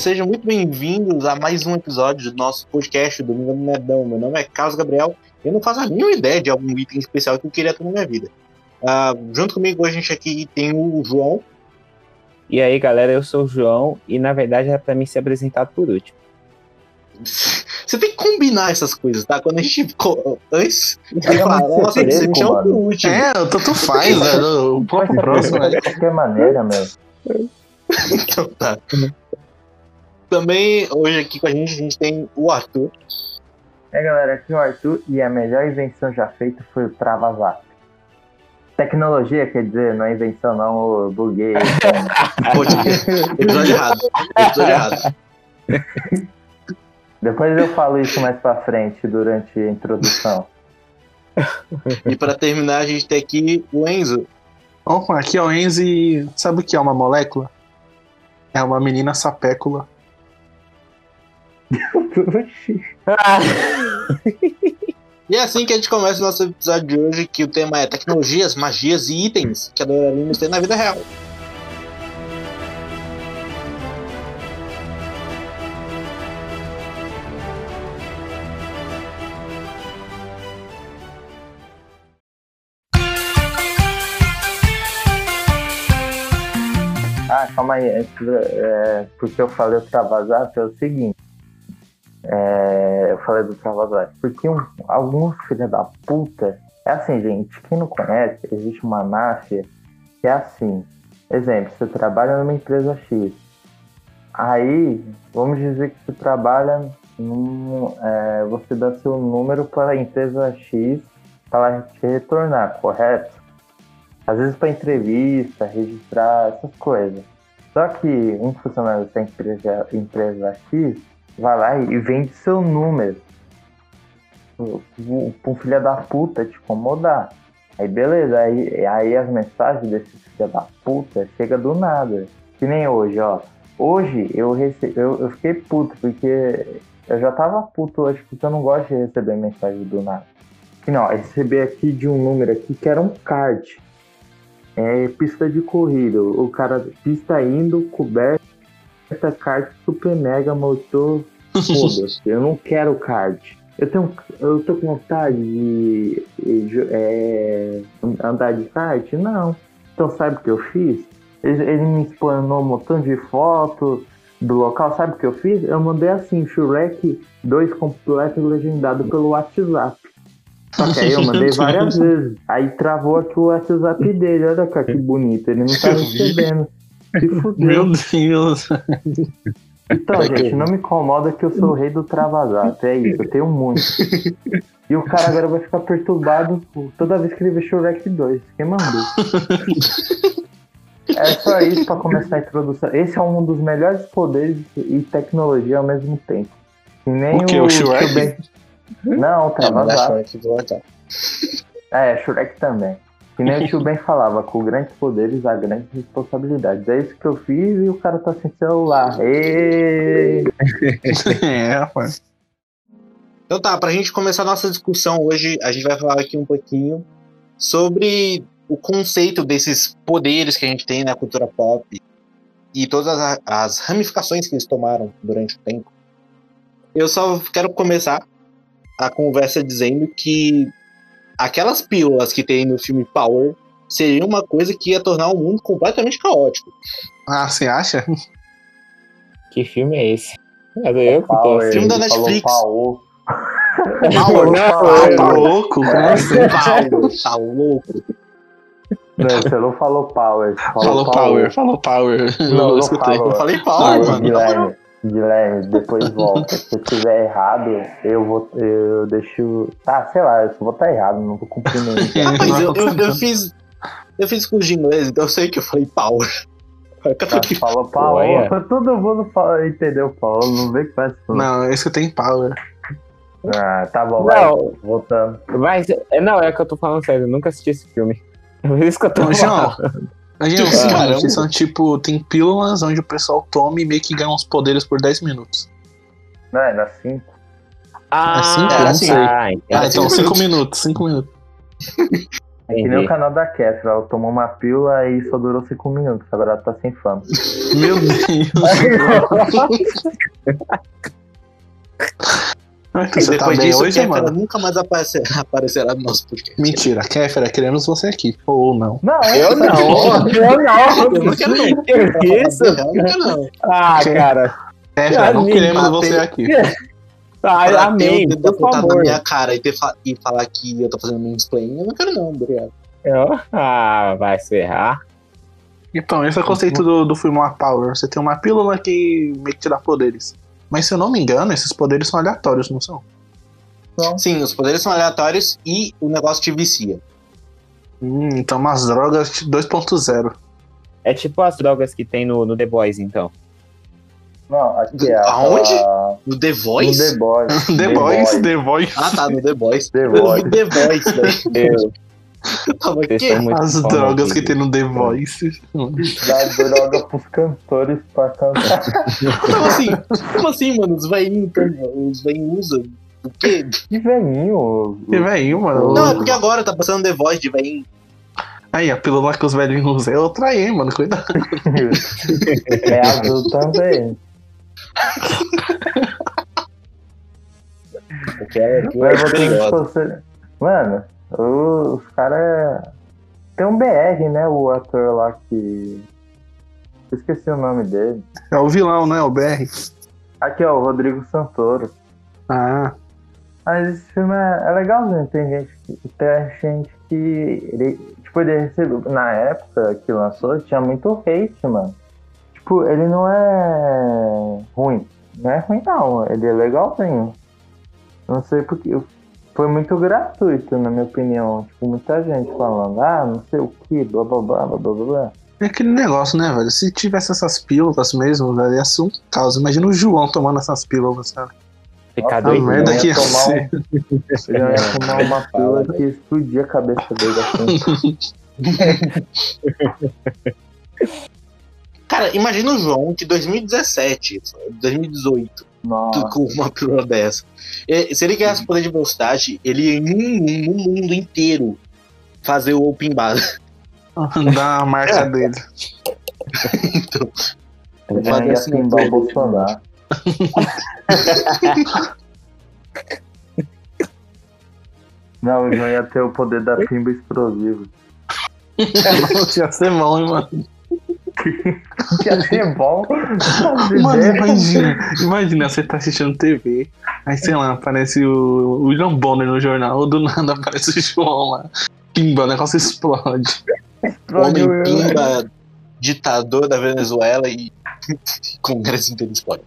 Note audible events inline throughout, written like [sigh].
Sejam muito bem-vindos a mais um episódio do nosso podcast do Domingo do Nerdão. Meu nome é Carlos Gabriel e eu não faço a mínima ideia de algum item especial que eu queria ter na minha vida. Uh, junto comigo hoje a gente aqui tem o João. E aí, galera, eu sou o João e na verdade era pra mim ser apresentado por último. [laughs] Você tem que combinar essas coisas, tá? Quando a gente. Antes nossa, você chama por último. É, tanto faz, né? O próprio próximo, né? De qualquer maneira, mesmo. [laughs] então tá. Também hoje aqui com a gente a gente tem o Arthur. É galera, aqui é o Arthur e a melhor invenção já feita foi o Travazap. Tecnologia, quer dizer, não é invenção não, eu buguei. [laughs] episódio errado. Episódio errado. Depois eu falo isso mais pra frente, durante a introdução. E para terminar, a gente tem aqui o Enzo. Opa, aqui é o Enzo e sabe o que é uma molécula? É uma menina sapécula. E é assim que a gente começa o nosso episódio de hoje, que o tema é tecnologias, magias e itens que adoraríamos ter na vida real. Ah, calma aí, antes, é, porque eu falei o Travazap é o seguinte. É, eu falei do Travazap. Porque um, alguns filhos da puta. É assim, gente, quem não conhece, existe uma máfia que é assim. Exemplo, você trabalha numa empresa X. Aí, vamos dizer que você trabalha num. É, você dá seu número para a empresa X para ela te retornar, correto? Às vezes para entrevista, registrar, essas coisas. Só que um funcionário dessa empresa, empresa X vai lá e vende seu número pra um filho da puta te incomodar. Aí beleza, aí, aí as mensagens desse filho da puta chega do nada. Que nem hoje, ó. Hoje eu, rece... eu, eu fiquei puto, porque eu já tava puto hoje, porque eu não gosto de receber mensagem do nada. Que não, receber aqui de um número aqui que era um card. É pista de corrida. O cara, pista indo, coberta, card super mega motor. Foda-se, eu não quero card. Eu tenho, eu tô com vontade de, de é, andar de kart? Não. Então sabe o que eu fiz? Ele, ele me explanou um montão de fotos do local. Sabe o que eu fiz? Eu mandei assim, Shrek 2 completo legendado pelo WhatsApp. Só que aí eu mandei várias [laughs] vezes. Aí travou aqui o WhatsApp dele. Olha cá que bonito. Ele não tá [laughs] recebendo. [laughs] Meu Deus. Então, gente, não me incomoda que eu sou o rei do travazap. É isso, eu tenho muito. E o cara agora vai ficar perturbado toda vez que ele vê Shrek 2. Quem mandou? [laughs] É só isso pra começar a introdução. Esse é um dos melhores poderes e tecnologia ao mesmo tempo. E nem o, que, o, o Shrek? Não, o travazap. É, Shrek também. Que nem o tio [laughs] Ben falava, com grandes poderes há grandes responsabilidades. É isso que eu fiz e o cara tá sem celular. [laughs] É, rapaz. Então tá, pra gente começar a nossa discussão hoje, a gente vai falar aqui um pouquinho sobre o conceito desses poderes que a gente tem na cultura pop e todas as, as ramificações que eles tomaram durante o tempo. Eu só quero começar a conversa dizendo que aquelas pílulas que tem no filme Power seria uma coisa que ia tornar o mundo completamente caótico. Ah, você acha? Que filme é esse? É eu que tô. Power, Filme da ele falou Netflix. Power. Power, tá louco? Como? Power, tá louco. Não, você não falou Power. você Falou power, falou power. Não, eu não escutei. falou. Eu falei Power, mano. Guilherme, Guilherme, depois volta. [laughs] Se eu tiver errado, eu vou. Eu deixo. Ah, sei lá, eu vou estar errado, não tô cumprindo isso. Rapaz, eu, eu, eu fiz. Eu fiz curso de inglês, então eu sei que eu falei Power. Tá, falou Power. [laughs] Todo mundo fala, entendeu, Paulo? Não vem que faz isso. não. Não, eu escutei Power. Ah, tá bom, vai. Não, Voltando. mas é, não, é que eu tô falando sério, eu nunca assisti esse filme. [laughs] É por isso que eu tô falando. Imagina o seguinte, caramba. são tipo, tem pílulas onde o pessoal toma e meio que ganha uns poderes por 10 minutos. Não, é na 5. Ah, cinco? Não ah, sei. tá, Ah, então cinco 5 minutos, 5 minutos. É que nem o canal da Kéfera, ela tomou uma pílula e só durou 5 minutos, agora ela tá sem fama. Meu Deus. [laughs] [laughs] Então E você tá depois bem disso, hoje, Kéfera mano? nunca mais aparecerá, [laughs] aparecerá no nosso podcast. Mentira, Kéfera, queremos você aqui. Ou não. Não, Eu não, eu não. [laughs] Eu não quero não. Que isso? Eu não quero não. Ah, cara. Kéfera, não queremos você aqui. [laughs] Ah, Pra amém, ter o dedo na minha cara e, ter fa- e falar que eu tô fazendo mansplaining, eu não quero não, obrigado. Eu- Ah, vai se errar. Então, esse é o conceito do, do filme Uma Power. Você tem uma pílula que meio que te dá poderes. Mas se eu não me engano, esses poderes são aleatórios, não são? Sim, os poderes são aleatórios e o negócio te vicia. Hum, então umas drogas 2.0. É tipo as drogas que tem no, no The Boys, então. Não, aqui é Aonde? No The No Voice? [laughs] The Boys. The Boys, The Boys. Ah, tá, no The Voice. [laughs] The Voice. The Voice, velho. [laughs] Tava aqui. muito As drogas que gente. tem no The Voice. Dá droga pros cantores pra cantar. Como assim? Como assim, mano? Os velhinhos os velhinhos usam. O quê? Que velhinho. E velho, mano. Não, é porque agora tá passando The Voice de velhinho. Aí, a pílula que os velhinhos usam é outra aí, mano. Cuidado. [laughs] É azul também. [laughs] Porque é, que é que perigoso. você... Mano, os caras. Tem um BR, né? O ator lá que. Esqueci o nome dele. É o vilão, né? O BR. Aqui, ó, o Rodrigo Santoro. Ah, Mas esse filme é, é legalzinho. Tem gente que. Tem gente que. Ele, tipo, ele recebeu. Na época que lançou, tinha muito hate, mano. Tipo, ele não é ruim. Não é ruim, não. Ele é legalzinho. Não sei porque. Foi muito gratuito, na minha opinião. Tipo, muita gente falando, ah, não sei o que, blá blá blá blá blá blá. é aquele negócio, né, velho? Se tivesse essas pílulas mesmo, velho, ia ser um caos. Imagina o João tomando essas pílulas, sabe? Ficar A doido. merda ia que ia tomar um- ser. Ele ia fumar uma [laughs] pílula que explodia a cabeça dele assim. [laughs] Cara, imagina o João de 2017, 2018, Nossa. com uma pílula dessa. E, Se ele ganhasse poder de velocidade, ele ia em um, no mundo inteiro fazer o open bar. [laughs] da marca dele. [laughs] então, Ele Fazer ia assim, pimbar o Bolsonaro. [laughs] Não, o João ia ter o poder da pimba explosiva. ia ser bom, hein, mano? [laughs] Ia ser bom. Mano, imagina, imagina, você tá assistindo TV, aí sei lá, aparece o William Bonner no jornal, do nada aparece o João lá. Pimba, o negócio explode. homem pimba, ditador da Venezuela e [laughs] Congresso inteiro explode.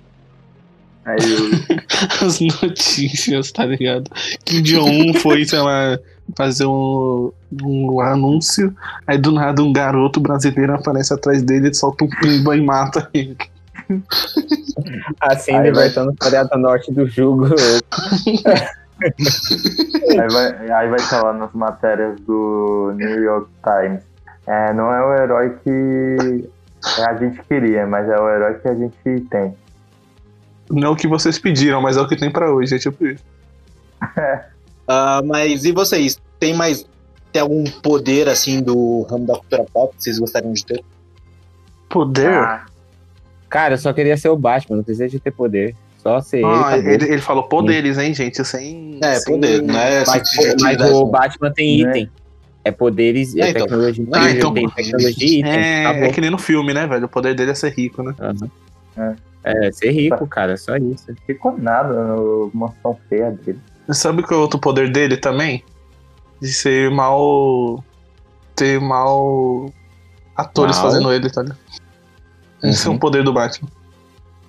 Aí o- [laughs] As notícias, tá ligado? Kim Jong-un foi, sei lá, fazer um, um anúncio, aí do nada um garoto brasileiro aparece atrás dele, solta um pimba e mata ele. Assim, Aí vai- libertando Coreia do Norte do jugo. [laughs] Aí vai, aí vai estar lá nas matérias do New York Times. É, não é o herói que a gente queria, mas é o herói que a gente tem. Não é o que vocês pediram, mas é o que tem pra hoje, é tipo isso. [laughs] Ah, mas e vocês? Tem mais. Tem algum poder assim do ramo da cultura pop que vocês gostariam de ter? Poder? Ah, Cara, eu só queria ser o Batman, não precisa de ter poder. Só ser Ah, ele. ele, ele falou poderes, hein, gente? Sem. É, sem- poder, não é Mas, o. Batman tem Né? item. É poderes, é, É, então. tecnologia. Ah, então- tem tecnologia e item. É, é que nem no filme, né, velho? O poder dele é ser rico, né? Aham. É, ser rico, cara, só isso. ficou nada no moção feia dele. Sabe qual é outro poder dele também? De ser mal. ter mal. atores Mal? fazendo ele, tá ligado? Esse é Uhum. o poder do Batman.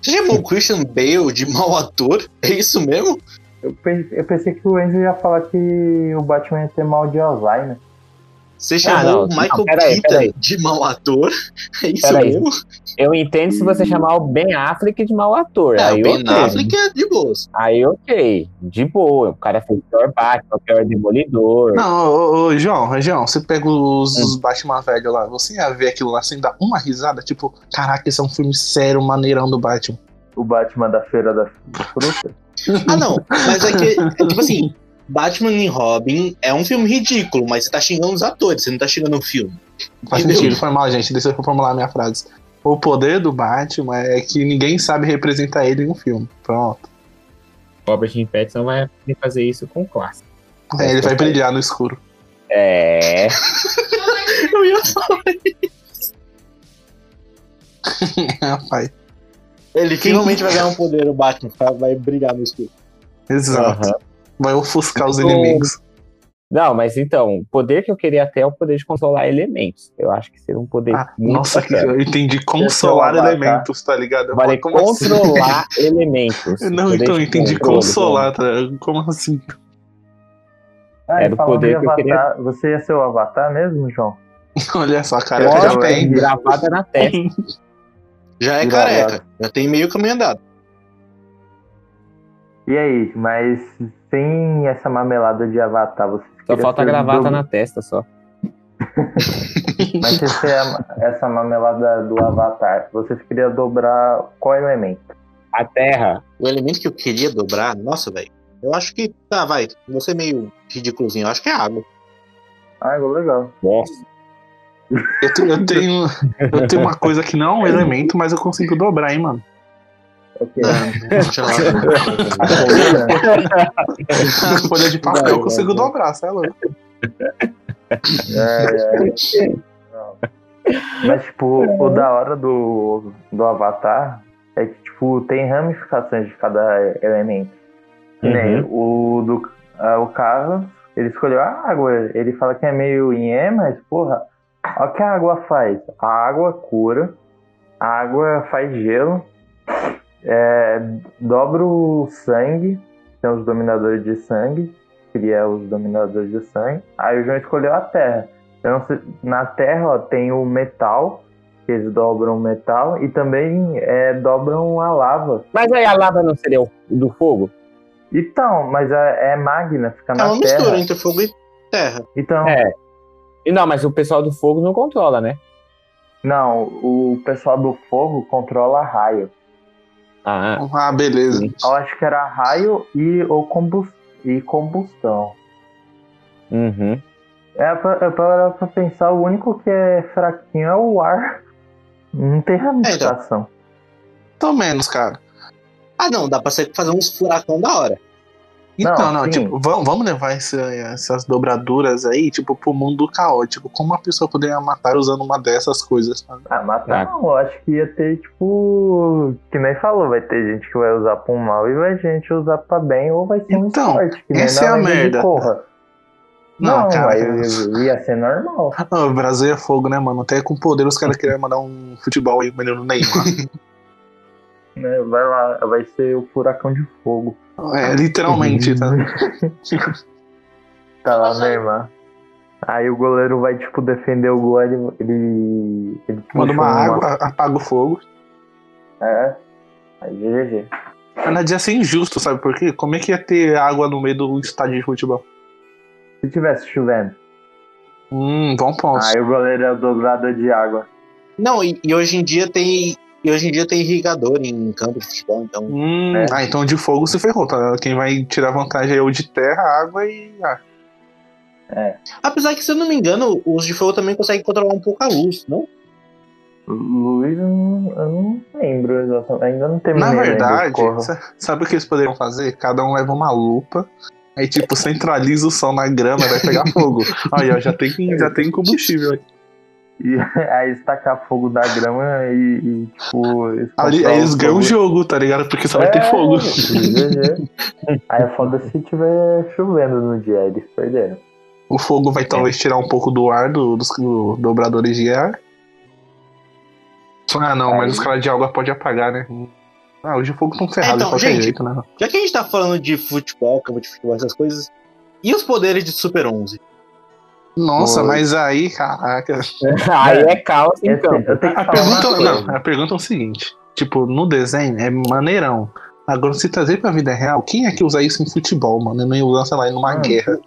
Você chamou o Christian Bale de mau ator? É isso mesmo? Eu pensei, eu pensei que o Enzo ia falar que o Batman ia ter mal de Alzheimer. Você chamou não, o Michael não, peraí, Keaton peraí. de mau ator? [laughs] É isso Peraí. mesmo? Eu entendo se você chamar o Ben Affleck de mau ator. É, aí o Ben ok. Affleck é de boas. Aí ok, de boa. O cara fez o pior Batman, o pior Demolidor. Não, ô, ô, João, João, você pega os, Hum. os Batman velho lá, você ia ver aquilo lá sem dar uma risada, tipo, caraca, esse é um filme sério, maneirão do Batman. O Batman da Feira da Fruta. Ah, não. Mas é que, é, tipo assim, [laughs] Batman e Robin é um filme ridículo, mas você tá xingando os atores, você não tá xingando o filme. Faz Entendeu? sentido, foi mal, gente. Deixa eu formular minha frase. O poder do Batman é que ninguém sabe representar ele em um filme. Pronto. Robert Pattinson vai fazer isso com classe. É, ele vai brilhar no escuro. É. [laughs] Eu ia falar. Rapaz. [laughs] Ele finalmente vai ganhar um poder, o Batman, vai brigar no escuro. Exato. Aham. Vai ofuscar os Então, inimigos. Não, mas então, o poder que eu queria ter é o poder de controlar elementos. Eu acho que seria um poder Ah, muito nossa, que eu entendi. Consolar o Avatar. elementos, tá ligado? Eu Vale assim? controlar [laughs] elementos. Não, então, eu entendi controle, consolar, tá? Como assim? Ah, Era o poder de que eu queria- Avatar, Você ia ser o Avatar mesmo, João? [laughs] Olha só, careca já Lógico, tem. gravada na testa. [laughs] Já é careca, já tem meio caminho andado. E aí, mas sem essa mamelada de Avatar, você Só falta a gravata na testa só. Mas se você ama- essa mamelada do Avatar, você queria dobrar qual elemento? A terra. O elemento que eu queria dobrar, nossa, velho. Eu acho que. Tá, vai. Você é meio ridículozinho. Eu acho que é água. Ah, legal. Nossa. Eu, eu tenho, eu tenho uma coisa que não é um [laughs] elemento, mas eu consigo dobrar, hein, mano. Ok. Não, deixa lá. A coluna? A folha de papel eu consigo dobrar, sei lá. É, é. Não. Mas, tipo, o da hora do, do Avatar é que, tipo, tem ramificações de cada elemento. Que nem o do ah, o Carlos, ele escolheu a água. Ele fala que é meio inhé, mas, porra, olha o que a água faz. A água cura, a água faz gelo, é, dobra o sangue, tem os dominadores de sangue, cria os dominadores de sangue. Aí o João escolheu a terra. Eu não sei- na terra ó, tem o metal, que eles dobram o metal, e também é, dobram a lava. Mas aí a lava não seria o do fogo? Então, mas é, é magna, fica É na uma terra. mistura entre fogo e terra. Então, É. E não, mas o pessoal do fogo não controla, né? não, o pessoal do fogo controla raio. Ah, Ah, beleza. Eu acho que era raio e, o combus- e combustão. uhum. É pra, é pra, pra pensar, o único que é fraquinho é o ar. Não tem ramificação. Pelo menos, cara. Ah, não, dá pra você fazer uns furacão da hora. Então, Não, não, tipo, vamos, vamos levar esse- essas dobraduras aí, tipo, pro mundo caótico. Como uma pessoa poderia matar usando uma dessas coisas? Ah, matar Tá. não, eu acho que ia ter, tipo. Que nem falou, vai ter gente que vai usar pra um mal e vai gente usar pra bem, ou vai ser um Então, esporte. Que essa é a merda. Não, Não, cara. ia ser normal. [laughs] Ah, o Brasil é fogo, né, mano? Até com poder os caras queriam mandar um futebol aí, menino Neymar. [laughs] Né? Vai lá, vai ser o furacão de fogo. É, literalmente, tá? [laughs] Tá lá, Neymar. Aí o goleiro vai, tipo, defender o gol, ele. ele, ele Manda uma água, a- apaga o fogo. É. Aí GG. Mas ia ser injusto, sabe por quê? Como é que ia ter água no meio do estádio de futebol? Se tivesse chovendo, Hum, bom ponto. aí o goleiro é o dobrador de água. Não, e, e hoje em dia tem. E hoje em dia tem irrigador em campo de futebol, então. Hum, É. Ah, então de fogo se ferrou, tá? Quem vai tirar vantagem é o de terra, água e ar. Apesar que, se eu não me engano, os de fogo também conseguem controlar um pouco a luz, não? Luiz, eu não, eu não lembro exatamente. Ainda não terminei. Na ainda, verdade, sabe o que eles poderiam fazer? Cada um leva uma lupa, aí tipo, centraliza o sol na grama, vai pegar fogo. [laughs] Aí, ó, já tem, já tem combustível. aí. E [laughs] aí estacar fogo da grama e, e, tipo. eles Ali, aí eles o ganham o jogo, tá ligado? Porque só vai ter É, fogo. [laughs] Aí é foda se tiver chovendo no dia, eles perderam. O fogo vai talvez tirar um pouco do ar do- dos do- dobradores de ar. Ah, não, mas Aí- os caras de água podem apagar, né? Ah, os de fogo estão ferrados Então, de qualquer gente, jeito, né? Já que a gente tá falando de futebol, campo de futebol, essas coisas. E os poderes de Super 11? Nossa, Oi. mas aí, caraca. aí é caos que A pergunta, não, a pergunta é o seguinte: tipo, no desenho é maneirão. Agora, se trazer pra vida real, quem é que usa isso em futebol, mano? Eu não ia usar, sei lá, numa Hum. guerra.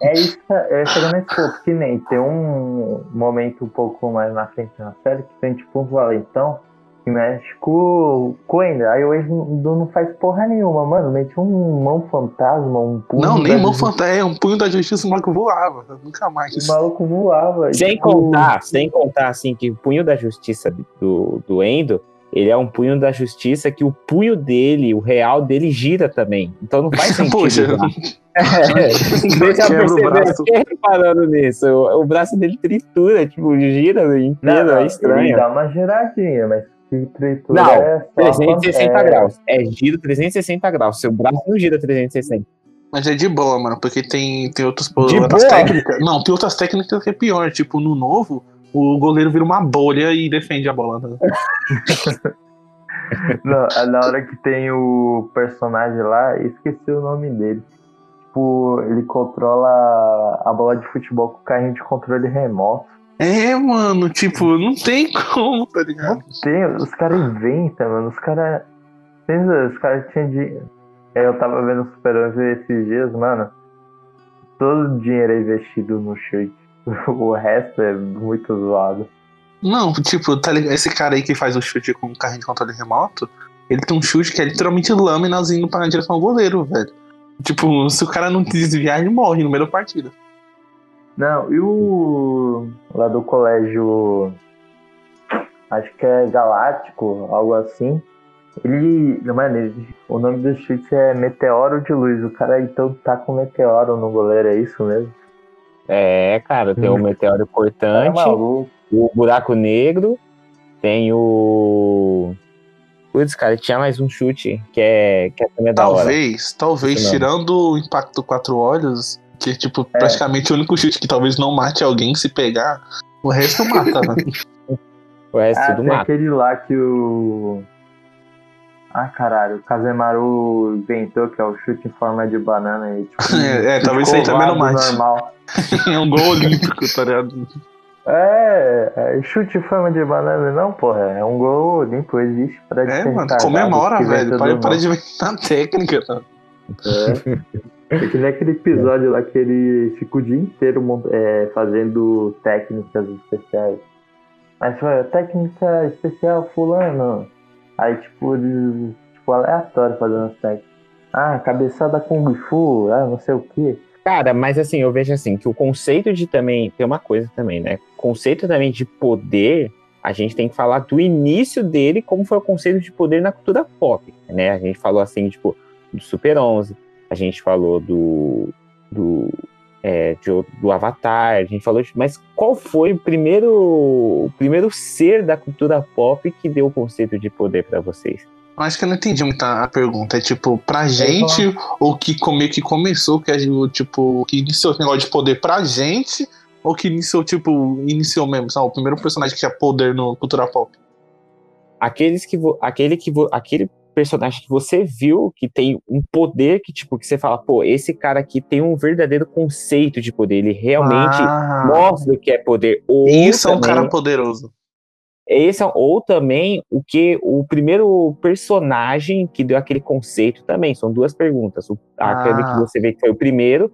É isso, é chegando nesse ponto, que nem tem um momento um pouco mais na frente na série que tem tipo um valentão que mexe com, Ender. Aí o Ender não faz porra nenhuma, mano. Mete um mão fantasma, um punho. Não, nem mão fantasma. É um punho da justiça, o maluco voava. Nunca mais. O maluco voava. Sem tipo, contar, sem contar, assim, que o punho da justiça do, do Endo, ele é um punho da justiça que o punho dele, o real dele, gira também. Então não faz [laughs] sentido. Poxa. [laughs] É, deixa Quebra o eu perceber, braço. reparando nisso. O, o braço dele tritura, tipo, gira inteiro, não, é Ele estranho. dá uma giradinha, mas tritura Não, é só 360 é, graus. É giro 360 graus. Seu braço não gira 360. Mas é de boa, mano, porque tem, tem outros, De outras boa? técnicas. Não, tem outras técnicas que é pior. Tipo, no novo, o goleiro vira uma bolha e defende a bola. né? [laughs] Não, é na hora que tem o personagem lá, esqueci o nome dele. Tipo, ele controla a bola de futebol com o carrinho de controle remoto. É, mano, tipo, não tem como, tá ligado? Tem, os caras inventam, mano. Os caras. Pensa, Os caras tinham dinheiro. Eu tava vendo Super 11 esses dias, mano. Todo o dinheiro é investido no chute. [laughs] O resto é muito zoado. Não, tipo, tá ligado? Esse cara aí que faz o chute com o carrinho de controle remoto, ele tem um chute que é literalmente lâminas indo pra direção ao goleiro, velho. Tipo, se o cara não desviar, ele morre no meio da partida. Não, e o. lá do colégio. Acho que é Galáctico, algo assim. Ele. Mano, ele, o nome do chute é Meteoro de Luz. O cara então tá com meteoro no goleiro, é isso mesmo? É, cara, tem o meteoro É cortante, maluco. o buraco negro, tem o. Putz, cara, tinha mais um chute que é, que é também da hora. Talvez, talvez, tirando o impacto quatro olhos, que é tipo É. praticamente o único chute que talvez não mate alguém se pegar, o resto mata, né? [laughs] O resto Ah, tem mata. aquele lá que o. Ah, caralho, o Kazemaru inventou, que é o chute em forma de banana. E, tipo, [laughs] É, é, talvez isso aí também não mate. Normal. [laughs] É um gol olímpico, tá ligado? É, é, chute em forma de banana, não, porra. É um gol limpo, existe pra É, mano, comemora, velho. Para, do para de inventar técnica, tá? É. É que nem aquele episódio lá que ele fica o dia inteiro é, fazendo técnicas especiais. Mas foi técnica especial fulano. Aí tipo, tipo, aleatório fazendo as técnicas. Ah, cabeçada Kung Fu, ah, não sei o que. Cara, mas assim, eu vejo assim, que o conceito de também. Tem uma coisa também, né? O conceito também de poder, a gente tem que falar do início dele, como foi o conceito de poder na cultura pop, né? A gente falou assim, tipo, do Super 11, a gente falou do. do é, de do Avatar, a gente falou de, mas qual foi o primeiro o primeiro ser da cultura pop que deu o conceito de poder pra vocês? Eu Acho que eu não entendi muito a pergunta. É tipo, pra gente, ou que como que começou, que gente, tipo, que iniciou esse negócio de poder pra gente, ou que iniciou, tipo, iniciou mesmo, sabe? O primeiro personagem que tinha poder no cultura pop. aqueles que aquele que aquele personagem que você viu que tem um poder que tipo que você fala, pô, esse cara aqui tem um verdadeiro conceito de poder, ele realmente Ah, mostra o que é poder. Ou isso é um também- cara poderoso. esse é, ou também o que o primeiro personagem que deu aquele conceito também. São duas perguntas. O, Aquele Ah. que você vê que foi o primeiro,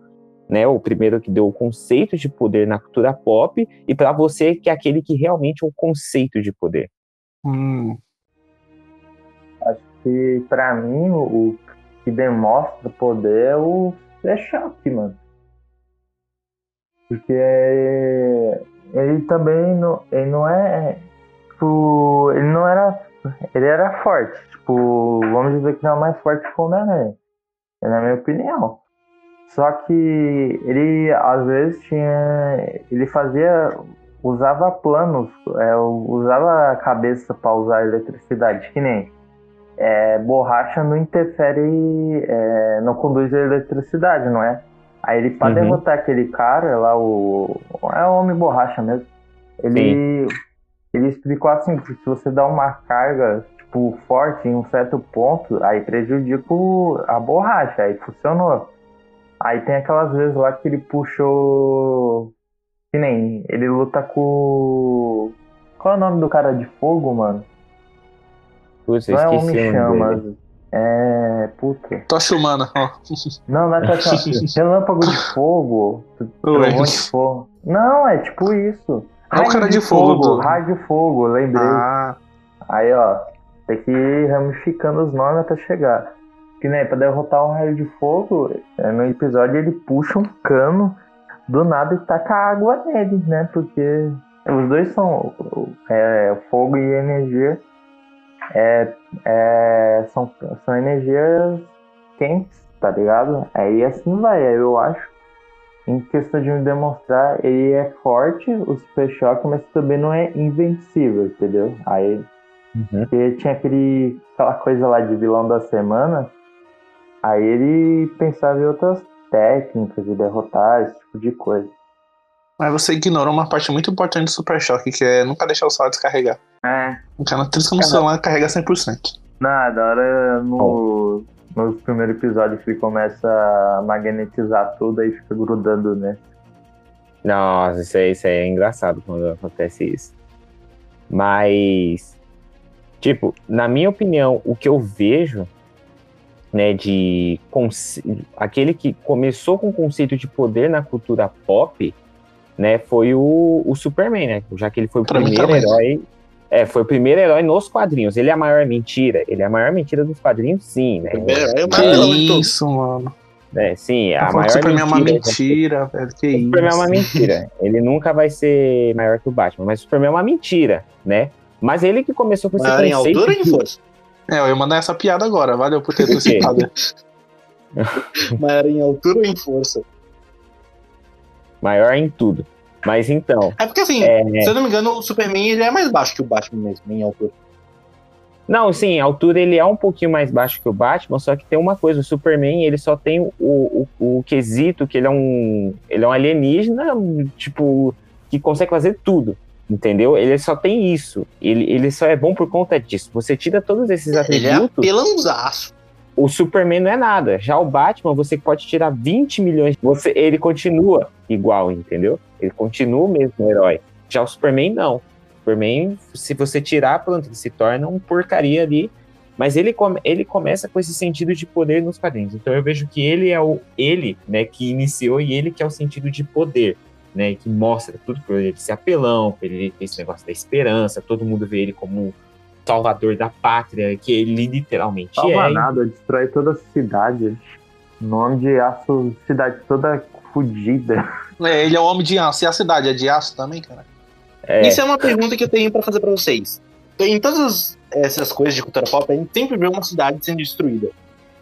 né? O primeiro que deu o conceito de poder na cultura pop, e pra você que é aquele que realmente é o conceito de poder. Hum. Que pra mim o, que demonstra poder é o é choque, mano. Porque é- ele também não, ele não é. Tipo, ele não era. Ele era forte. Tipo, vamos dizer que não é mais forte que o Homem-Aranha. Na minha opinião. Só que ele às vezes tinha. Ele fazia. Usava planos, é, usava a cabeça pra usar eletricidade, que nem é, borracha não interfere, é, não conduz a eletricidade, não é? Aí ele, pra Uhum. derrotar aquele cara lá, o. É o homem borracha mesmo. Ele. Ele explicou assim, que se você dá uma carga, tipo, forte em um certo ponto, aí prejudica o- a borracha, aí funcionou. Aí tem aquelas vezes lá que ele puxou. Que nem, ele luta com. Qual é o nome do cara de fogo, mano? Putz, eu Não é esqueci nome dele. É. Puta. Tocha humana, ó. Não, não é tocha- [laughs] Relâmpago de fogo. Trovão de fogo. Não, é tipo isso. É o cara Raio de fogo do- Raio de fogo, lembrei. Ah, Aí, ó. Tem que ir ramificando os nomes até chegar. Que nem pra derrotar um raio de fogo, é, no episódio ele puxa um cano do nada e taca água nele, né? Porque os dois são é, fogo e energia. É, é, são, são energias quentes, tá ligado? Aí assim vai, eu acho. Em questão de me demonstrar, ele é forte, o Super Choque, mas também não é invencível, entendeu? Aí Uhum. porque tinha aquele, aquela coisa lá de vilão da semana. Aí ele pensava em outras técnicas de derrotar, esse tipo de coisa. Mas você ignorou uma parte muito importante do Super Choque, que é nunca deixar o celular descarregar. É, O cara trisca no celular carrega 100%. nada, hora no, no primeiro episódio que ele começa a magnetizar tudo aí fica grudando, né? Nossa, isso aí, isso aí é engraçado quando acontece isso. Mas, tipo, na minha opinião, o que eu vejo, né, de aquele que começou com o conceito de poder na cultura pop, né, foi o, o Superman, né? Já que ele foi o Pra primeiro herói. É, foi o primeiro herói nos quadrinhos. Ele é a maior mentira. Ele é a maior mentira dos quadrinhos, sim, né? É o Que maior todos. isso, mano. É, sim, Tá a falando maior que o Superman é uma mentira. mentira, velho. Que O isso. Superman é uma mentira. Ele nunca vai ser maior que o Batman, mas o Superman é uma mentira, né? Mas ele que começou com esse Maior em conceito. altura que- força? É, eu ia mandar essa piada agora. Valeu por ter [laughs] antecipado. [laughs] Maior em altura ou em força? Maior em tudo. Mas então, É porque assim, é, se eu não me engano, o Superman ele é mais baixo que o Batman mesmo, em altura. não, sim, a altura ele é um pouquinho mais baixo que o Batman, só que tem uma coisa, o Superman, ele só tem o, o, o quesito que ele é um ele é um alienígena, tipo, que consegue fazer tudo. Entendeu? Ele só tem isso. Ele, ele só é bom por conta disso. Você tira todos esses Ele é atributos. O Superman não é nada. Já o Batman, você pode tirar 20 milhões. Você, ele continua igual, entendeu? Ele continua o mesmo herói. Já o Superman, não. O Superman, se você tirar, pronto, ele se torna um porcaria ali. Mas ele, come- ele começa com esse sentido de poder nos quadrinhos. Então eu vejo que ele é o ele, né, que iniciou e ele que é o sentido de poder, né, que mostra tudo por ele ser apelão, por ele ter esse negócio da esperança, todo mundo vê ele como salvador da pátria, que ele literalmente Salva é. nada, destrói toda a cidade. Nome de aço, cidade toda fodida. É, ele é o homem de aço. E a cidade é de aço também, cara? É, Isso é uma pergunta que eu tenho pra fazer pra vocês. Em todas as- essas coisas de cultura pop, a gente sempre vê uma cidade sendo destruída.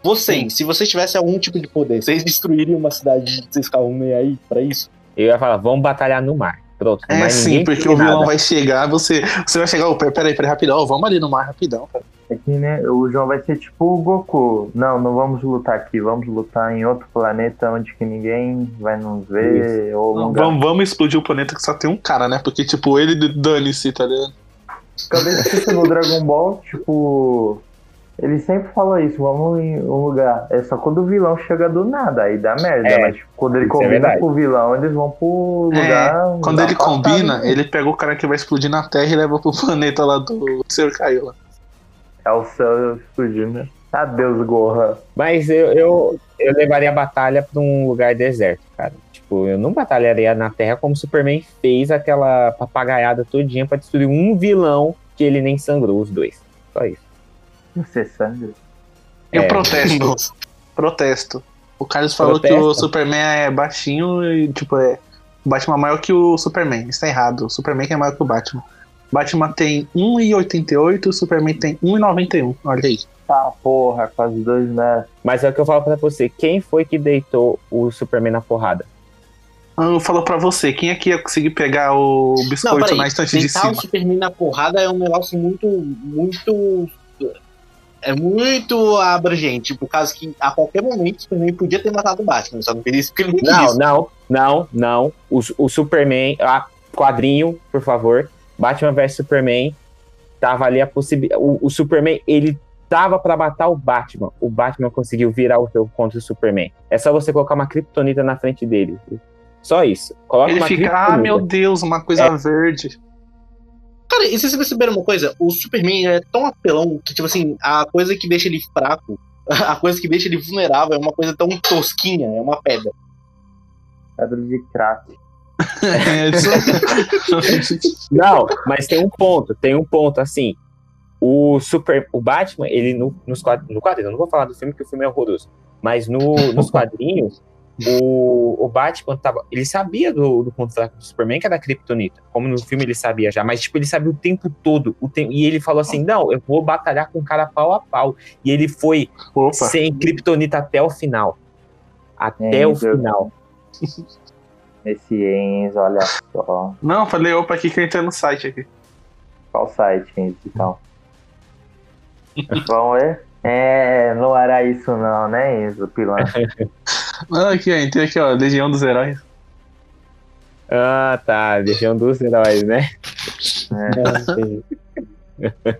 Vocês, se vocês tivessem algum tipo de poder, vocês destruiriam uma cidade, vocês ficavam meio aí pra isso? eu ia falar, vamos batalhar no mar. Pronto, É sim, porque o vilão nada. vai chegar, você, você vai chegar, oh, peraí, peraí, rapidão, vamos ali no mar rapidão, cara. É que, né, o João vai ser tipo o Goku. Não, não vamos lutar aqui, vamos lutar em outro planeta onde que ninguém vai nos ver, ou lugar. Vamos, vamos explodir o planeta que só tem um cara, né? Porque, tipo, ele dane-se, tá ligado? Talvez isso no Dragon Ball, tipo. Ele sempre fala isso, vamos em um lugar. É só quando o vilão chega do nada, aí dá merda. É, mas tipo, quando ele é combina verdade. com o vilão, eles vão pro É, lugar. Quando ele combina, né? ele pega o cara que vai explodir na Terra e leva pro [laughs] planeta lá do Senhor Caiu lá. É o céu explodindo, né? Adeus, Gohan. Mas eu, eu, eu levaria a batalha pra um lugar deserto, cara. Tipo, eu não batalharia na Terra como o Superman fez aquela papagaiada todinha pra destruir um vilão que ele nem sangrou os dois. Só isso. Você sangue. Eu É. protesto, protesto. O Carlos falou que Protesta? o Superman é baixinho e, tipo, é. O Batman é maior que o Superman. Isso tá errado. O Superman que é maior que o Batman. Batman tem 1,88, o Superman tem 1,91. Olha aí. Tá, porra, quase dois metros. Mas é o que eu falo pra você. Quem foi que deitou o Superman na porrada? Eu falo pra você, quem aqui ia conseguir pegar o Não, biscoito peraí. na estante de cima? o Superman na porrada é um negócio muito, muito... É muito abrangente, por causa que a qualquer momento o Superman podia ter matado o Batman, só não fez isso porque ele não Não, quis. não, não, não. O, o Superman, ah, quadrinho, por favor. Batman vs Superman. Tava ali a possibilidade. O, o Superman, ele tava pra matar o Batman. O Batman conseguiu virar o jogo contra o Superman. É só você colocar uma kryptonita na frente dele. Só isso. Coloca Ele uma fica, ah, meu Deus, uma coisa verde. Cara, e vocês perceberam uma coisa? O Superman é tão apelão que, tipo assim, a coisa que deixa ele fraco, [laughs] a coisa que deixa ele vulnerável é uma coisa tão tosquinha, é uma pedra. Pedra de crack. É, isso- [laughs] Não, mas tem um ponto, tem um ponto, assim. O Super, o Batman, ele no, nos quadrinhos, no quadrinho, eu não vou falar do filme porque o filme é horroroso, mas no, nos quadrinhos, o, o Batman tava, ele sabia do, do ponto fraco do Superman que era a Kryptonita, como no filme ele sabia já, mas tipo, ele sabia o tempo todo, o te, e ele falou assim, não, eu vou batalhar com o cara pau a pau, e ele foi Opa. sem Kryptonita até o final, até o Enzo. final. Esse Enzo, olha só. Não, falei opa aqui que eu entrei no site aqui. Qual site, Enzo, então? [laughs] Vamos ver? É, não era isso não, né, Enzo? Pilantra. [laughs] Não, aqui, ó, entrei aqui, ó, Legião dos Heróis. Ah, tá, Legião dos Heróis, né? É. [laughs]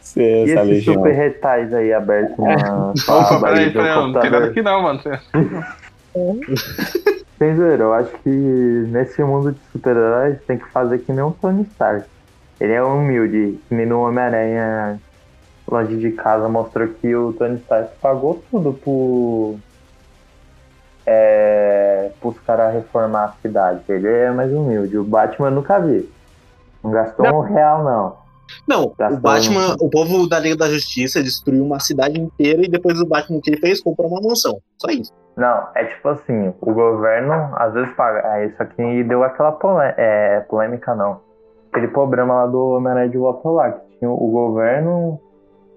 Você, E esses Legião. super retais aí abertos na Opa, peraí, peraí, não tem nada aqui não, mano. [laughs] Enzo, eu acho que nesse mundo de super-heróis tem que fazer que nem um Tony Stark. Ele é humilde, que nem no Homem-Aranha longe de casa mostrou que o Tony Stark pagou tudo pro. É, pros caras reformar a cidade. Ele é mais humilde. O Batman eu nunca vi. Não gastou um real, não. Não, Tá o Batman, o povo da Liga da Justiça destruiu uma cidade inteira e depois o Batman o que ele fez? Comprou uma mansão. Só isso. Não, é tipo assim, o governo às vezes paga. É, isso aqui deu aquela polê- é, polêmica, não. Aquele problema lá do Homem-Aranha de Volta lá, que tinha, o governo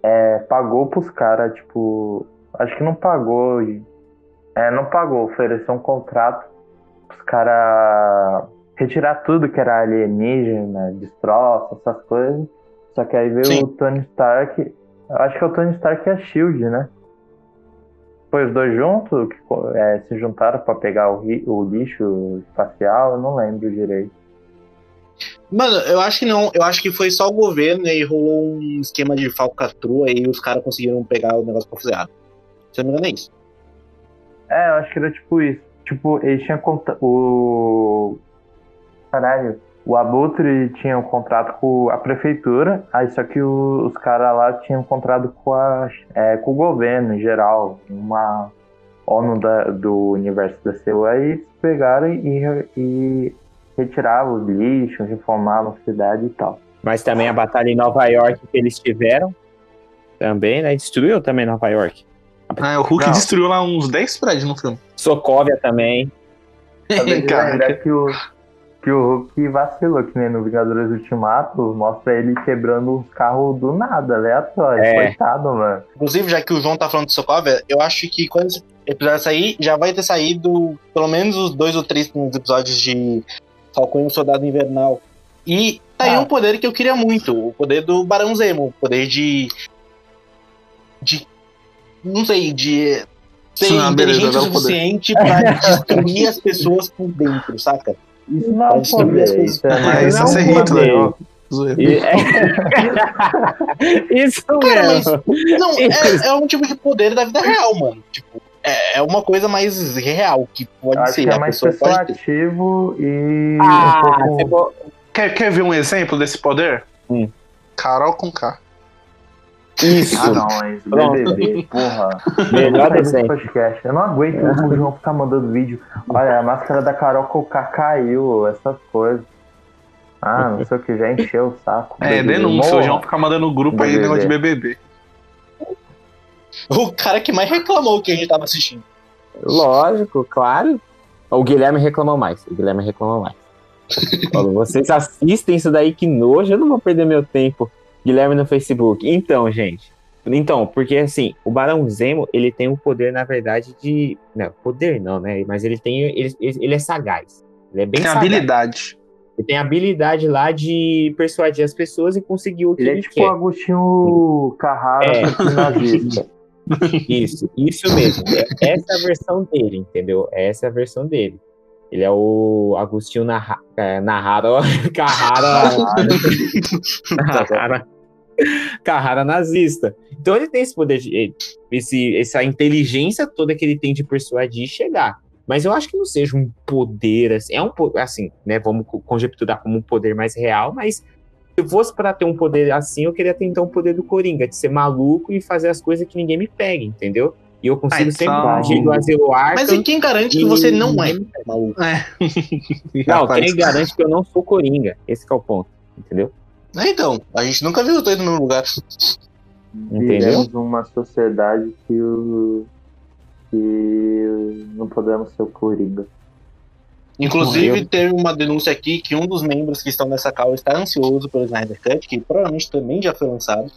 é, pagou pros caras, tipo. Acho que não pagou. É, não pagou, ofereceu um contrato pros caras retirar tudo que era alienígena, destroço, essas coisas. Só que aí veio Sim. o Tony Stark. eu Acho que é o Tony Stark e a Shield, né? Foi os dois juntos que é, se juntaram pra pegar o, o lixo espacial, eu não lembro direito. Mano, eu acho que não. Eu acho que foi só o governo e rolou um esquema de falcatrua e os caras conseguiram pegar o negócio pra fazer. Se eu não me engano, é isso. É, eu acho que era tipo isso. Tipo, ele tinha conta o caralho, o Abutre tinha um contrato com a prefeitura, aí só que o- os caras lá tinham um contrato com, a, é, com o governo em geral, uma ONU da- do universo da CEU, aí eles pegaram e, e retiravam os lixos, reformavam a cidade e tal. Mas também a batalha em Nova York que eles tiveram, também, né? Destruiu também Nova York. Ah, o Hulk Não. destruiu lá uns 10 prédios no filme. Sokovia também. [laughs] Lembrar que o, que o Hulk vacilou, que nem no Vingadores Ultimato, mostra ele quebrando os carros do nada, aleatório. É. Coitado, mano. Inclusive, já que o João tá falando de Sokovia, eu acho que quando esse episódio sair, já vai ter saído pelo menos os dois ou três episódios de Falcão e o Soldado Invernal. E tá aí Ah. um poder que eu queria muito, o poder do Barão Zemo, o poder de. de. Não sei, de ser beleza, inteligente o dá o suficiente pra destruir as pessoas por dentro, saca? Isso não é um Pode ser poder, mesmo. isso é Mas isso é Hitler, ó. Zoeira. E- [laughs] Isso Cara, mas- mesmo. Não, é, é um tipo de poder da vida real, mano. Tipo, é, é uma coisa mais real que pode acho ser. que é mais persuasivo e Ah, um pouco... Quer, quer ver um exemplo desse poder? Hum. Carol com K. Isso. Ah, não, Pronto. BBB, porra. Melhor desenho. podcast. Eu não aguento o João ficar mandando vídeo. Olha, a máscara da Carol Coká caiu, essas coisas. Ah, não sei o que, já encheu o saco. É, BBB, denúncia. morra. O João fica mandando no grupo aí BBB. negócio de BBB. O cara que mais reclamou que a gente tava assistindo. Lógico, claro. O Guilherme reclamou mais. O Guilherme reclamou mais. [laughs] Falou, vocês assistem isso daí, que nojo, eu não vou perder meu tempo. Guilherme no Facebook. Então, gente. Então, porque assim, o Barão Zemo, ele tem o poder, na verdade, de. Não, poder não, né? Mas ele tem. Ele, ele é sagaz. Ele é bem Tem sagaz. habilidade. Ele tem habilidade lá de persuadir as pessoas e conseguir o que Ele ele, é tipo o quer. Agostinho Carrara, É. [laughs] Isso, isso mesmo. É essa a versão dele, entendeu? Essa é a versão dele. Ele é o Agostinho Narra, é, Narrara, [laughs] Carrara, Carrara, [laughs] Carrara nazista. Então ele tem esse poder, de, esse, essa inteligência toda que ele tem de persuadir e chegar. Mas eu acho que não seja um poder, assim, é um assim, né? Vamos co- conjecturar como um poder mais real, mas se fosse para ter um poder assim, eu queria ter então o poder do Coringa, de ser maluco e fazer as coisas que ninguém me pegue, entendeu? E eu consigo Ah, sempre então- fugir do asilo Arkham. Mas e quem garante que e você não é maluco? É. Não, quem garante que eu não sou Coringa? Esse que é o ponto, entendeu? É, então, a gente nunca viu os dois no mesmo lugar. Entendeu? Vivemos numa sociedade que, o, que não podemos ser o Coringa. Inclusive, teve uma denúncia aqui que um dos membros que estão nessa call está ansioso pelo Snyder Cut, que provavelmente também já foi lançado.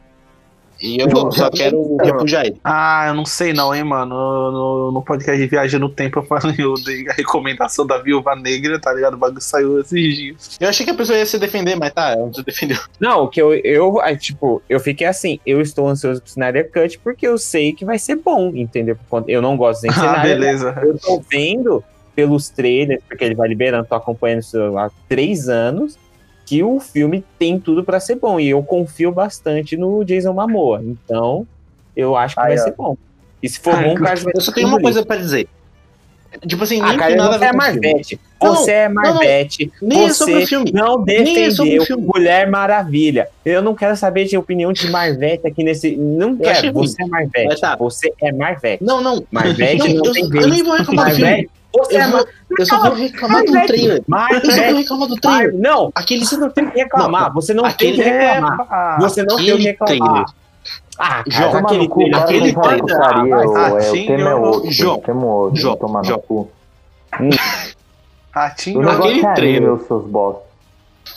E eu só quero repudiar ele. Ah, eu não sei não, hein, mano. No, no podcast de Viagem no Tempo eu falei, eu dei a recomendação da Viúva Negra, tá ligado? O bagulho saiu esses dias. Eu achei que a pessoa ia se defender, mas tá, ela não se defendeu. Não, o que eu, eu, aí, tipo, eu fiquei assim, eu estou ansioso pro Snyder Cut porque eu sei que vai ser bom, entendeu? Eu não gosto nem de [laughs] Ah, cenário. beleza. Eu tô vendo pelos trailers, porque ele vai liberando, tô acompanhando isso há três anos, que o filme tem tudo pra ser bom. E eu confio bastante no Jason Momoa. Então, eu acho que Aí, vai ó. ser bom. E se for Ai, bom, o cara vai Eu só tenho uma coisa pra dizer. Tipo assim, nem Ah, cara, tem nada você é filme. Marvete. Não, Você é não, não. Marvete. Nem é você sobre o filme. não Nem é sobre o defendeu filme. Mulher Maravilha. Eu não quero saber de opinião de Marvete aqui nesse. Não quero. ruim. Você é Marvete. Tá. Você é Marvete. Não, não. Marvete Não, não, eu, tem eu vez. nem vou reclamar do filme. Você Eu, é vou, eu só vou reclamar do Marvete. trailer. Eu só vou reclamar do trailer. Não, Aquele você não tem que reclamar. Você não aquele- tem que reclamar. Ah, Você não tem que reclamar. trailer. Ah, João, cara, Toma aquele cu, aquele trailer- Ah, ô, é, o Ratinho, tema é outro. João, é. João, Tomar João. no cu. Ratinho, O negócio Aquele é trailer. seus bosta.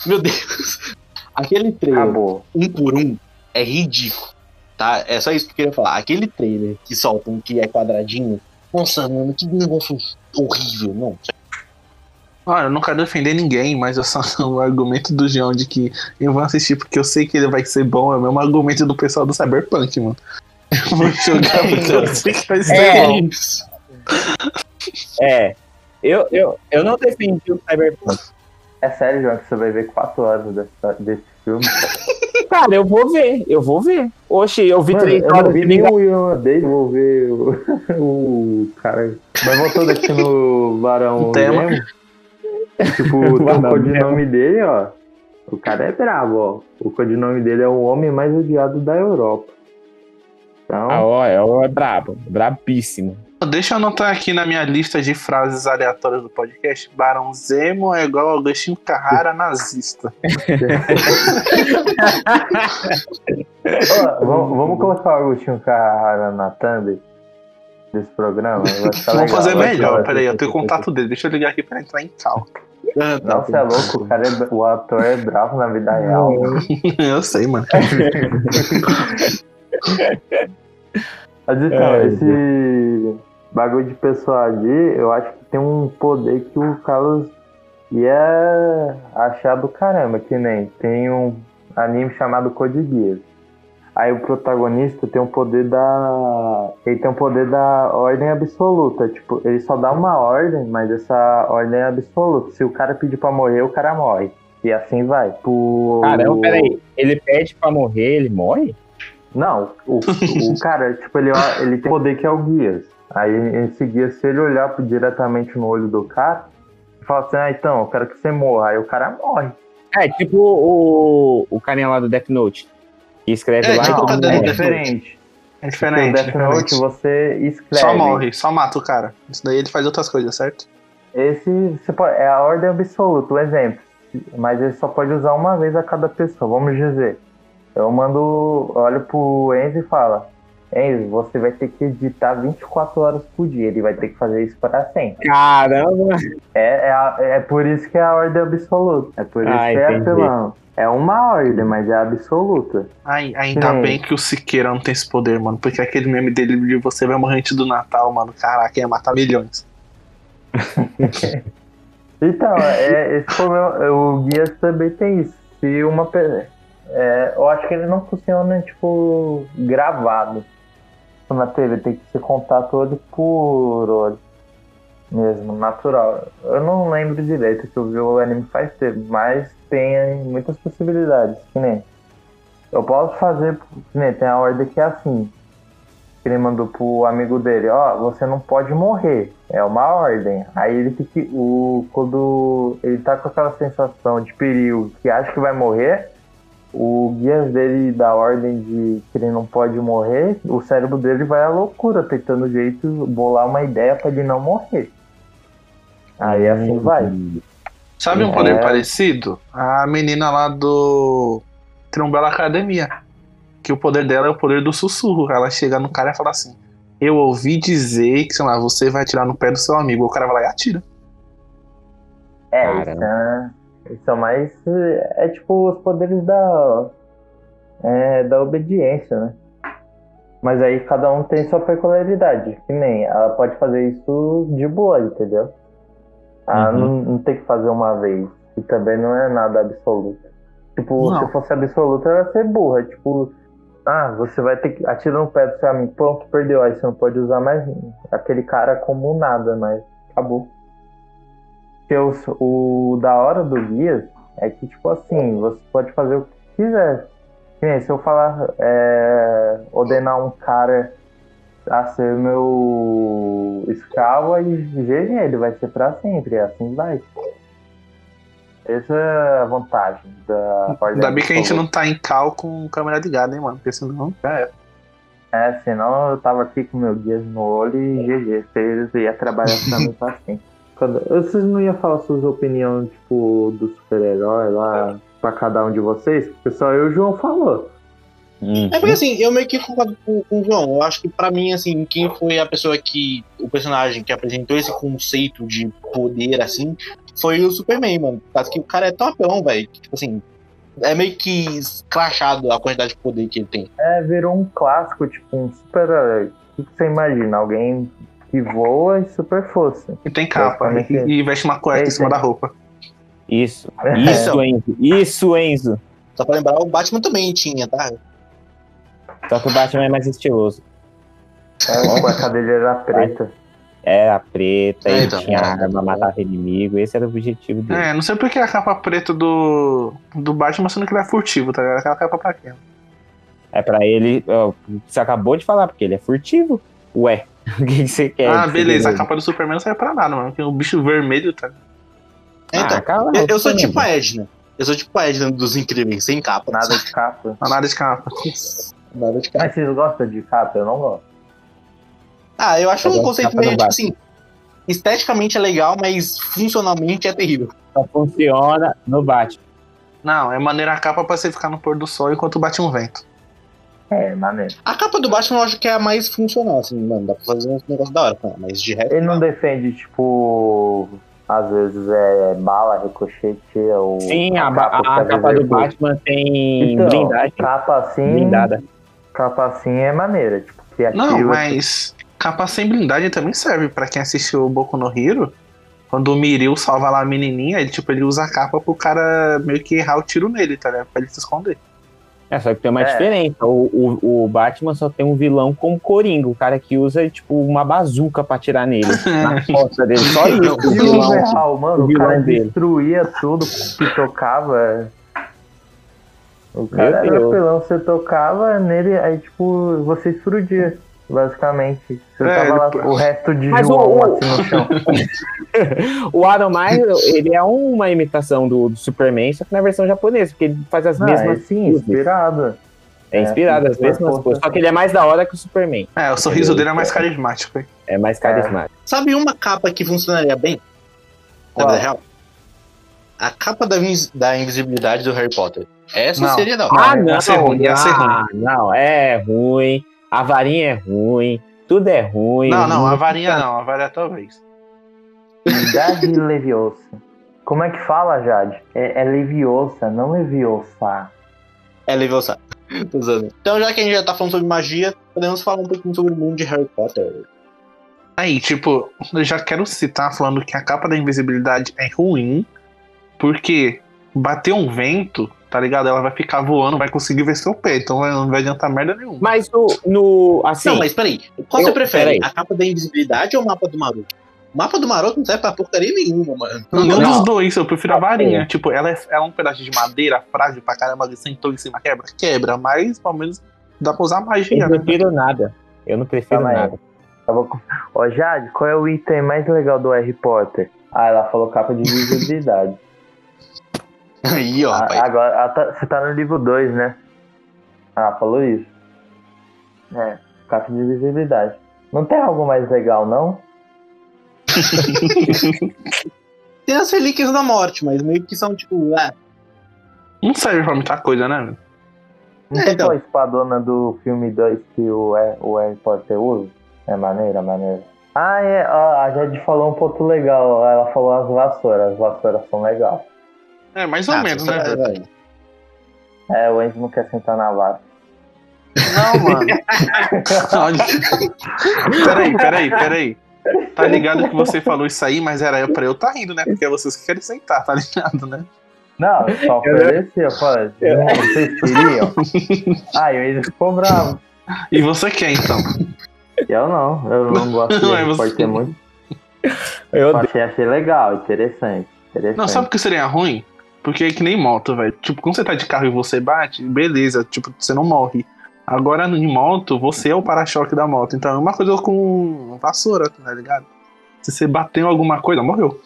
Meu Deus. [laughs] Aquele trailer, Acabou. um por um, é ridículo. Tá? É só isso que eu queria falar. Aquele trailer que soltam que é quadradinho. Nossa, mano, que negócio horrível. Não. Olha, eu não quero defender ninguém, mas eu só [laughs] o argumento do João de que eu vou assistir porque eu sei que ele vai ser bom é o mesmo argumento do pessoal do Cyberpunk, mano. [laughs] Eu vou jogar [laughs] porque eu sei que vai ser É. bom. isso. É. Eu, eu, eu não defendi o Cyberpunk. É sério, João, que você vai ver 4 horas dessa- desse filme. [laughs] Cara, eu vou ver. Eu vou ver. Oxe, eu vi Mano, três eu não horas vi de nem Vingadores. o Ian Day, vou ver o, [laughs] o cara. Mas voltando aqui no Barão O tema. Zemo, tipo, [laughs] o codinome dele, ó. O cara é brabo, ó. O codinome dele é o homem mais odiado da Europa. Então, Ah, ó, é, ó, é brabo. Brabíssimo. Deixa eu anotar aqui na minha lista de frases aleatórias do podcast. Barão Zemo é igual ao Agostinho Carrara nazista. vamos, vamos colocar o Agostinho Carrara na thumb desse programa. Vamos fazer melhor. Peraí, eu tenho contato dele. Deixa eu ligar aqui pra entrar em cal. Não, você é louco, o, cara é, o ator é bravo na vida real. [laughs] eu sei, mano. [laughs] Mas então, É, esse bagulho de pessoa ali, eu acho que tem um poder que o Carlos ia achar do caramba, que nem tem um anime chamado Code Geass. Aí o protagonista tem um poder da. Ele tem um poder da ordem absoluta. Tipo, ele só dá uma ordem, mas essa ordem é absoluta. Se o cara pedir pra morrer, o cara morre. E assim vai. Pro... Caramba, peraí. Ele pede pra morrer, ele morre? Não, o, o [laughs] cara, tipo, ele, ele tem poder que é o guias. Aí esse guia, se ele olhar pro- diretamente no olho do cara, e falar assim, ah, então, eu quero que você morra. Aí o cara morre. É, tipo o, o carinha lá do Death Note. Que escreve É, lá tipo e o todo caderno mundo é diferente. É No diferente. Death Note você escreve. Só morre, só mata o cara. Isso daí ele faz outras coisas, certo? Esse você pode, é a ordem absoluta, o exemplo. Mas ele só pode usar uma vez a cada pessoa, vamos dizer. Eu mando, olho pro Enzo e falo, Enzo, você vai ter que editar 24 horas por dia. Ele vai ter que fazer isso para sempre. Caramba! É, é, a- é por isso que é a ordem absoluta. É por isso Ah, que é entendi. apelão. É uma ordem, mas é absoluta. Ai, ainda Sim. bem que o Siqueira não tem esse poder, mano. Porque aquele meme dele de você vai morrer antes do Natal, mano. Caraca, ia matar milhões. [laughs] Então, é, esse problema, o Guias também tem isso. Se uma pe- é, Eu acho que ele não funciona, tipo, gravado na TV. Tem que ser contato olho por olho. Mesmo, natural. Eu não lembro direito que eu vi o anime faz tempo, mas tem muitas possibilidades. Que nem. Eu posso fazer. Que nem tem a ordem que é assim. Que ele mandou pro amigo dele, ó, você não pode morrer. É uma ordem. Aí ele que. O, quando ele tá com aquela sensação de perigo que acha que vai morrer, o guias dele dá ordem de que ele não pode morrer, o cérebro dele vai à loucura, tentando jeito bolar uma ideia pra ele não morrer. Aí assim vai. Sabe um É. poder parecido? A menina lá do. Trumbull Academia. Que o poder dela é o poder do sussurro. Ela chega no cara e fala assim: Eu ouvi dizer que, sei lá, você vai atirar no pé do seu amigo. O cara vai lá e atira. É, Cara. Isso é, mais. É tipo os poderes da. É, da obediência, né? Mas aí cada um tem sua peculiaridade. Que nem ela pode fazer isso de boa, entendeu? Ela Uhum. não, não tem que fazer uma vez. E também não é nada absoluto. Tipo, Não. se fosse absoluto, ela ia ser burra. Tipo, ah, você vai ter que atirar no pé do seu amigo. Pronto, perdeu. Aí você não pode usar mais aquele cara como nada, mas acabou. Porque o, da hora do Guias é que, tipo assim, você pode fazer o que quiser. Se eu falar, é, ordenar um cara a ser meu escravo, aí GG, ele vai ser pra sempre, assim vai. Essa é a vantagem da ordem Ainda bem que a gente não tá em cal com câmera ligada, hein, mano? Porque senão já era. É, senão eu tava aqui com meu guias no olho e GG, vocês iam trabalhar pra mim pra sempre. Cada- Vocês não iam falar suas opiniões, tipo, do super-herói lá pra cada um de vocês? Porque só eu e o João falou. Uhum. É porque assim, eu meio que concordo com, com o João. Eu acho que pra mim, assim, quem foi a pessoa que. O personagem que apresentou esse conceito de poder, assim, foi o Superman, mano. Causa que o cara é topão, velho. Tipo assim, é meio que escrachado a quantidade de poder que ele tem. É, virou um clássico, tipo, um super-herói. O que você imagina? Alguém que voa e super força. E tem capa. Exatamente. E, e veste uma cueca Tem, em cima tem. da roupa. Isso. É. Isso, Enzo. Isso, Enzo. Só pra lembrar, o Batman também tinha, tá? Só que o Batman é mais estiloso. É, a cueca dele era preta. Era preta, É, ele então. tinha arma, matava inimigo. Esse era o objetivo dele. É, não sei porque a capa preta do, do Batman sendo que ele é furtivo, tá ligado? Aquela capa pra quê? É pra ele. ó, Você acabou de falar, porque ele é furtivo. Ué, [laughs] o que que você quer? ah, beleza. A capa do Superman não serve pra nada, mano. Porque o bicho vermelho, tá Então, Ah, cala a eu, eu sou Fernando. tipo a Edna. Eu sou tipo a Edna dos Incríveis, sem capa. Nada de capa. [laughs] Nada de capa. Nada de capa. Mas vocês gostam de capa? Eu não gosto. Ah, eu acho Eu um conceito meio, tipo assim, esteticamente é legal, mas funcionalmente é terrível. Só funciona no Batman. Não, é maneira a capa pra você ficar no pôr do sol enquanto bate um vento. É, maneiro. A capa do Batman eu acho que é a mais funcional, assim, mano. Dá pra fazer um negócio da hora com ela, mas de resto. Ele não defende, tipo, às vezes é bala, ricochete ou. Sim, a, que a às capa do Batman tem Então, blindagem. Capa assim. Blindada. Capa assim é maneira, tipo, criativa. Não, mas capa sem blindagem também serve pra quem assistiu o Boku no Hero. Quando o Miril salva lá a menininha, ele, tipo, ele usa a capa pro cara meio que errar o tiro nele, tá ligado? Pra ele se esconder. É, só que tem uma É. diferença. O, o, o Batman só tem um vilão como Coringa, o cara que usa, tipo, uma bazuca pra atirar nele. [laughs] na costa dele. Só isso. o o vilão. Zerral, mano, o o, vilão cara dele. destruía tudo que tocava. O cara Meu era Deus. pelão, você tocava nele, aí tipo, você explodia, basicamente. Você É, tava lá, o resto de Mas João o- o- assim no chão. [laughs] O Adam Myers, ele é uma imitação do, do Superman, só que na versão japonesa, porque ele faz as Não, é mesmas sim, poses. inspirado. É inspirado, é, as mesmas força. coisas. Só que ele é mais da hora que o Superman. É, o sorriso dele é mais carismático. hein? É mais carismático. Sabe uma capa que funcionaria bem? Na vida real? A capa da, invis- da invisibilidade do Harry Potter. Essa Não. seria da Não, hora. Ah, não, ia ser ruim, ia ser ah, não, é ruim. A varinha é ruim. Tudo é ruim. Não, não, a varinha não, a varinha talvez. Jade Leviosa. Como é que fala, Jade? É, é Leviosa, não Leviosa. É Leviosa. Então, já que a gente já tá falando sobre magia, podemos falar um pouquinho sobre o mundo de Harry Potter. Aí, tipo, eu já quero citar falando que a capa da invisibilidade é ruim, porque bater um vento, tá ligado? Ela vai ficar voando, vai conseguir ver seu pé, então não vai adiantar merda nenhuma. Mas no. no assim, não, mas peraí. Qual eu- você prefere? A capa da invisibilidade ou o mapa do Maroto? O mapa do Maroto não serve pra porcaria nenhuma, mano. Nenhum Não. dos dois, eu prefiro a varinha. É. Tipo, ela é, ela é um pedaço de madeira frágil pra caramba, ele sentou em cima, quebra? Quebra, mas pelo menos dá pra usar eu magia, não né? prefiro nada. Eu não prefiro Calma nada. Eu vou... Ó, Jade, qual é o item mais legal do Harry Potter? Ah, ela falou capa de visibilidade. [laughs] Aí, ó, rapaz. agora, tá- você tá no livro 2, né? Ah, falou isso. É, capa de visibilidade. Não tem algo mais legal, não? [laughs] Tem as relíquias da morte, mas meio que são tipo. Ah, Não serve pra muita coisa, né? Não É, tem então. aquela espadona do filme 2 que o, Har- o Harry Potter usa? É maneira, maneira. Ah, é. ó, a Jade falou um ponto legal. Ela falou as vassouras. As vassouras são legais. É, mais ou Ah, menos, né, velho? É, o Enzo não quer sentar na vara. Não, mano. [laughs] Peraí, peraí, peraí. Tá ligado que você falou isso aí, mas era pra eu estar tá rindo, né? Porque é vocês que querem sentar, tá ligado, né? Não, eu só ofereci. Eu falei, não, vocês queriam? Ah, e o Enzo ficou bravo. E você quer, então? Eu não, eu não [laughs] gosto de Não, é você. Potter muito. Eu Eu achei, achei legal, interessante. interessante. Não, sabe por que seria ruim? Porque é que nem moto, velho. Tipo, quando você tá de carro e você bate, beleza, tipo, você não morre. Agora, em moto, você é o para-choque da moto. Então é uma coisa com vassoura, tá ligado? Se você bateu em alguma coisa, morreu.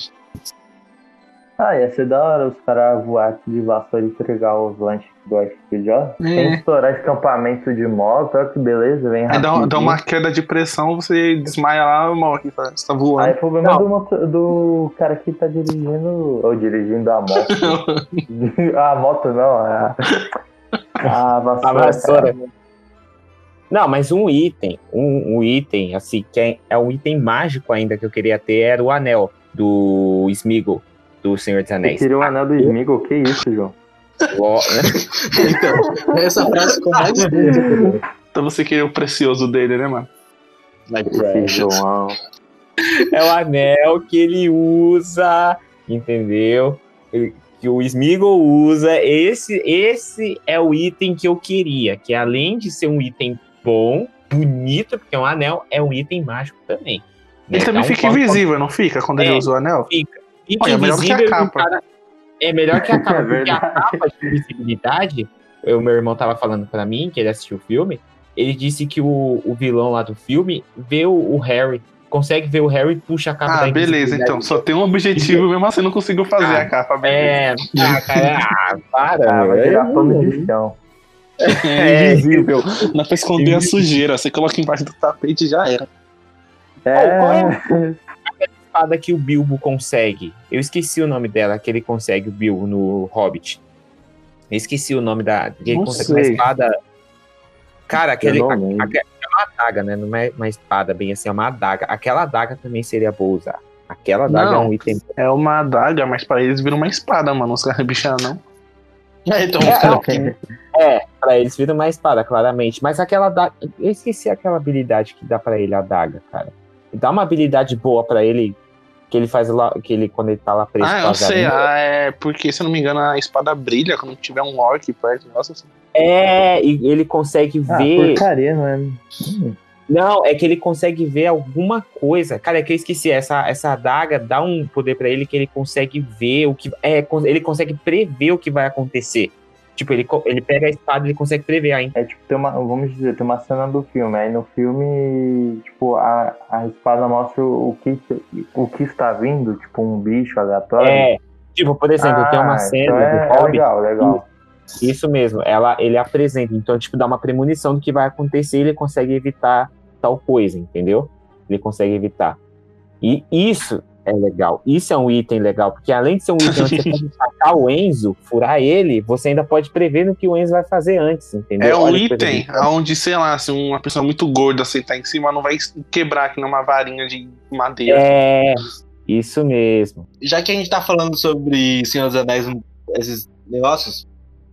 Ah, ia ser da hora os caras voar de vassoura e entregar os lanches do iFood, ó. É. Sem estourar escampamento de moto, olha que beleza, vem rápido. dá, dá uma queda de pressão, você desmaia lá e morre, tá? Você tá Aí voando. o problema do, do cara que tá dirigindo, ou dirigindo a moto. [laughs] a moto não, a, a vassoura. A vassoura. Não, mas um item, um, um item, assim, que é, é um item mágico ainda que eu queria ter, era o anel do Smeagol, do Senhor dos Anéis. queria o anel do Smigol, que isso, João? Ó, [laughs] Então, essa frase ficou mais bonita. Então você queria o precioso dele, né, mano? Precious. João. é o anel que ele usa, entendeu? Ele- Que o Smeagol usa. Esse, esse é o item que eu queria, que além de ser um item bom, bonito, porque é um anel, é um item mágico também. Ele né? também Então, fica quando- invisível, não fica? Quando ele É. usa o anel? Fica. Fica Olha, é melhor que a invisível e o capa. cara- É melhor que a [laughs] capa, É porque a capa de invisibilidade, o meu irmão tava falando pra mim, que ele assistiu o filme, ele disse que o, o vilão lá do filme vê o, o Harry, consegue ver o Harry e puxa a capa Ah, da beleza, então. Só tem um objetivo, mesmo assim não conseguiu fazer Ah, a capa, beleza. É, ah, cara, ah, para, Ah, vai virar pano de chão. [laughs] É invisível. Dá pra esconder a sujeira. Você coloca embaixo do tapete e já era. qual É. espada que o Bilbo consegue. Eu esqueci o nome dela, que ele consegue, o Bilbo, no Hobbit. Eu esqueci o nome da. que Ele Não consegue uma espada. Cara, aquele, a- é uma adaga, né? Não é uma espada bem assim, é uma adaga. Aquela adaga também seria boa usar. Aquela adaga Não. é um item. É uma adaga, mas pra eles vira uma espada, mano. Os caras [laughs] bichar não. É, então, É, É, pra eles vira uma espada, claramente. Mas aquela adaga. Eu esqueci aquela habilidade que dá pra ele, a adaga, cara. Dá uma habilidade boa pra ele. Que ele faz lá. Que ele, quando ele tá lá preso Ah, eu sei. Ah, é porque, se eu não me engano, a espada brilha quando tiver um orc perto. Nossa, assim. É, e ele consegue Ah, ver. porcaria, não é? Não, é que ele consegue ver alguma coisa. Cara, é que eu esqueci. Essa, essa adaga dá um poder pra ele que ele consegue ver o que. É, ele consegue prever o que vai acontecer. Tipo, ele, ele pega a espada e ele consegue prever ainda. É tipo, tem uma, vamos dizer, tem uma cena do filme. Aí no filme, tipo, a, a espada mostra o que, o que está vindo, tipo, um bicho aleatório. É. Tipo, por exemplo, tem uma Ah, cena então é, do é Hobbit. legal, legal. Isso mesmo, ela, ele apresenta. Então, tipo, dá uma premonição do que vai acontecer e ele consegue evitar tal coisa, entendeu? Ele consegue evitar. E isso é legal. Isso é um item legal, porque além de ser um item onde você [laughs] pode atacar o Enzo, furar ele, você ainda pode prever no que o Enzo vai fazer antes, entendeu? É um Olha item onde, sei lá, se uma pessoa muito gorda sentar em cima, não vai quebrar aqui numa varinha de madeira. É, isso mesmo. já que a gente tá falando sobre Senhor dos Anéis, esses negócios,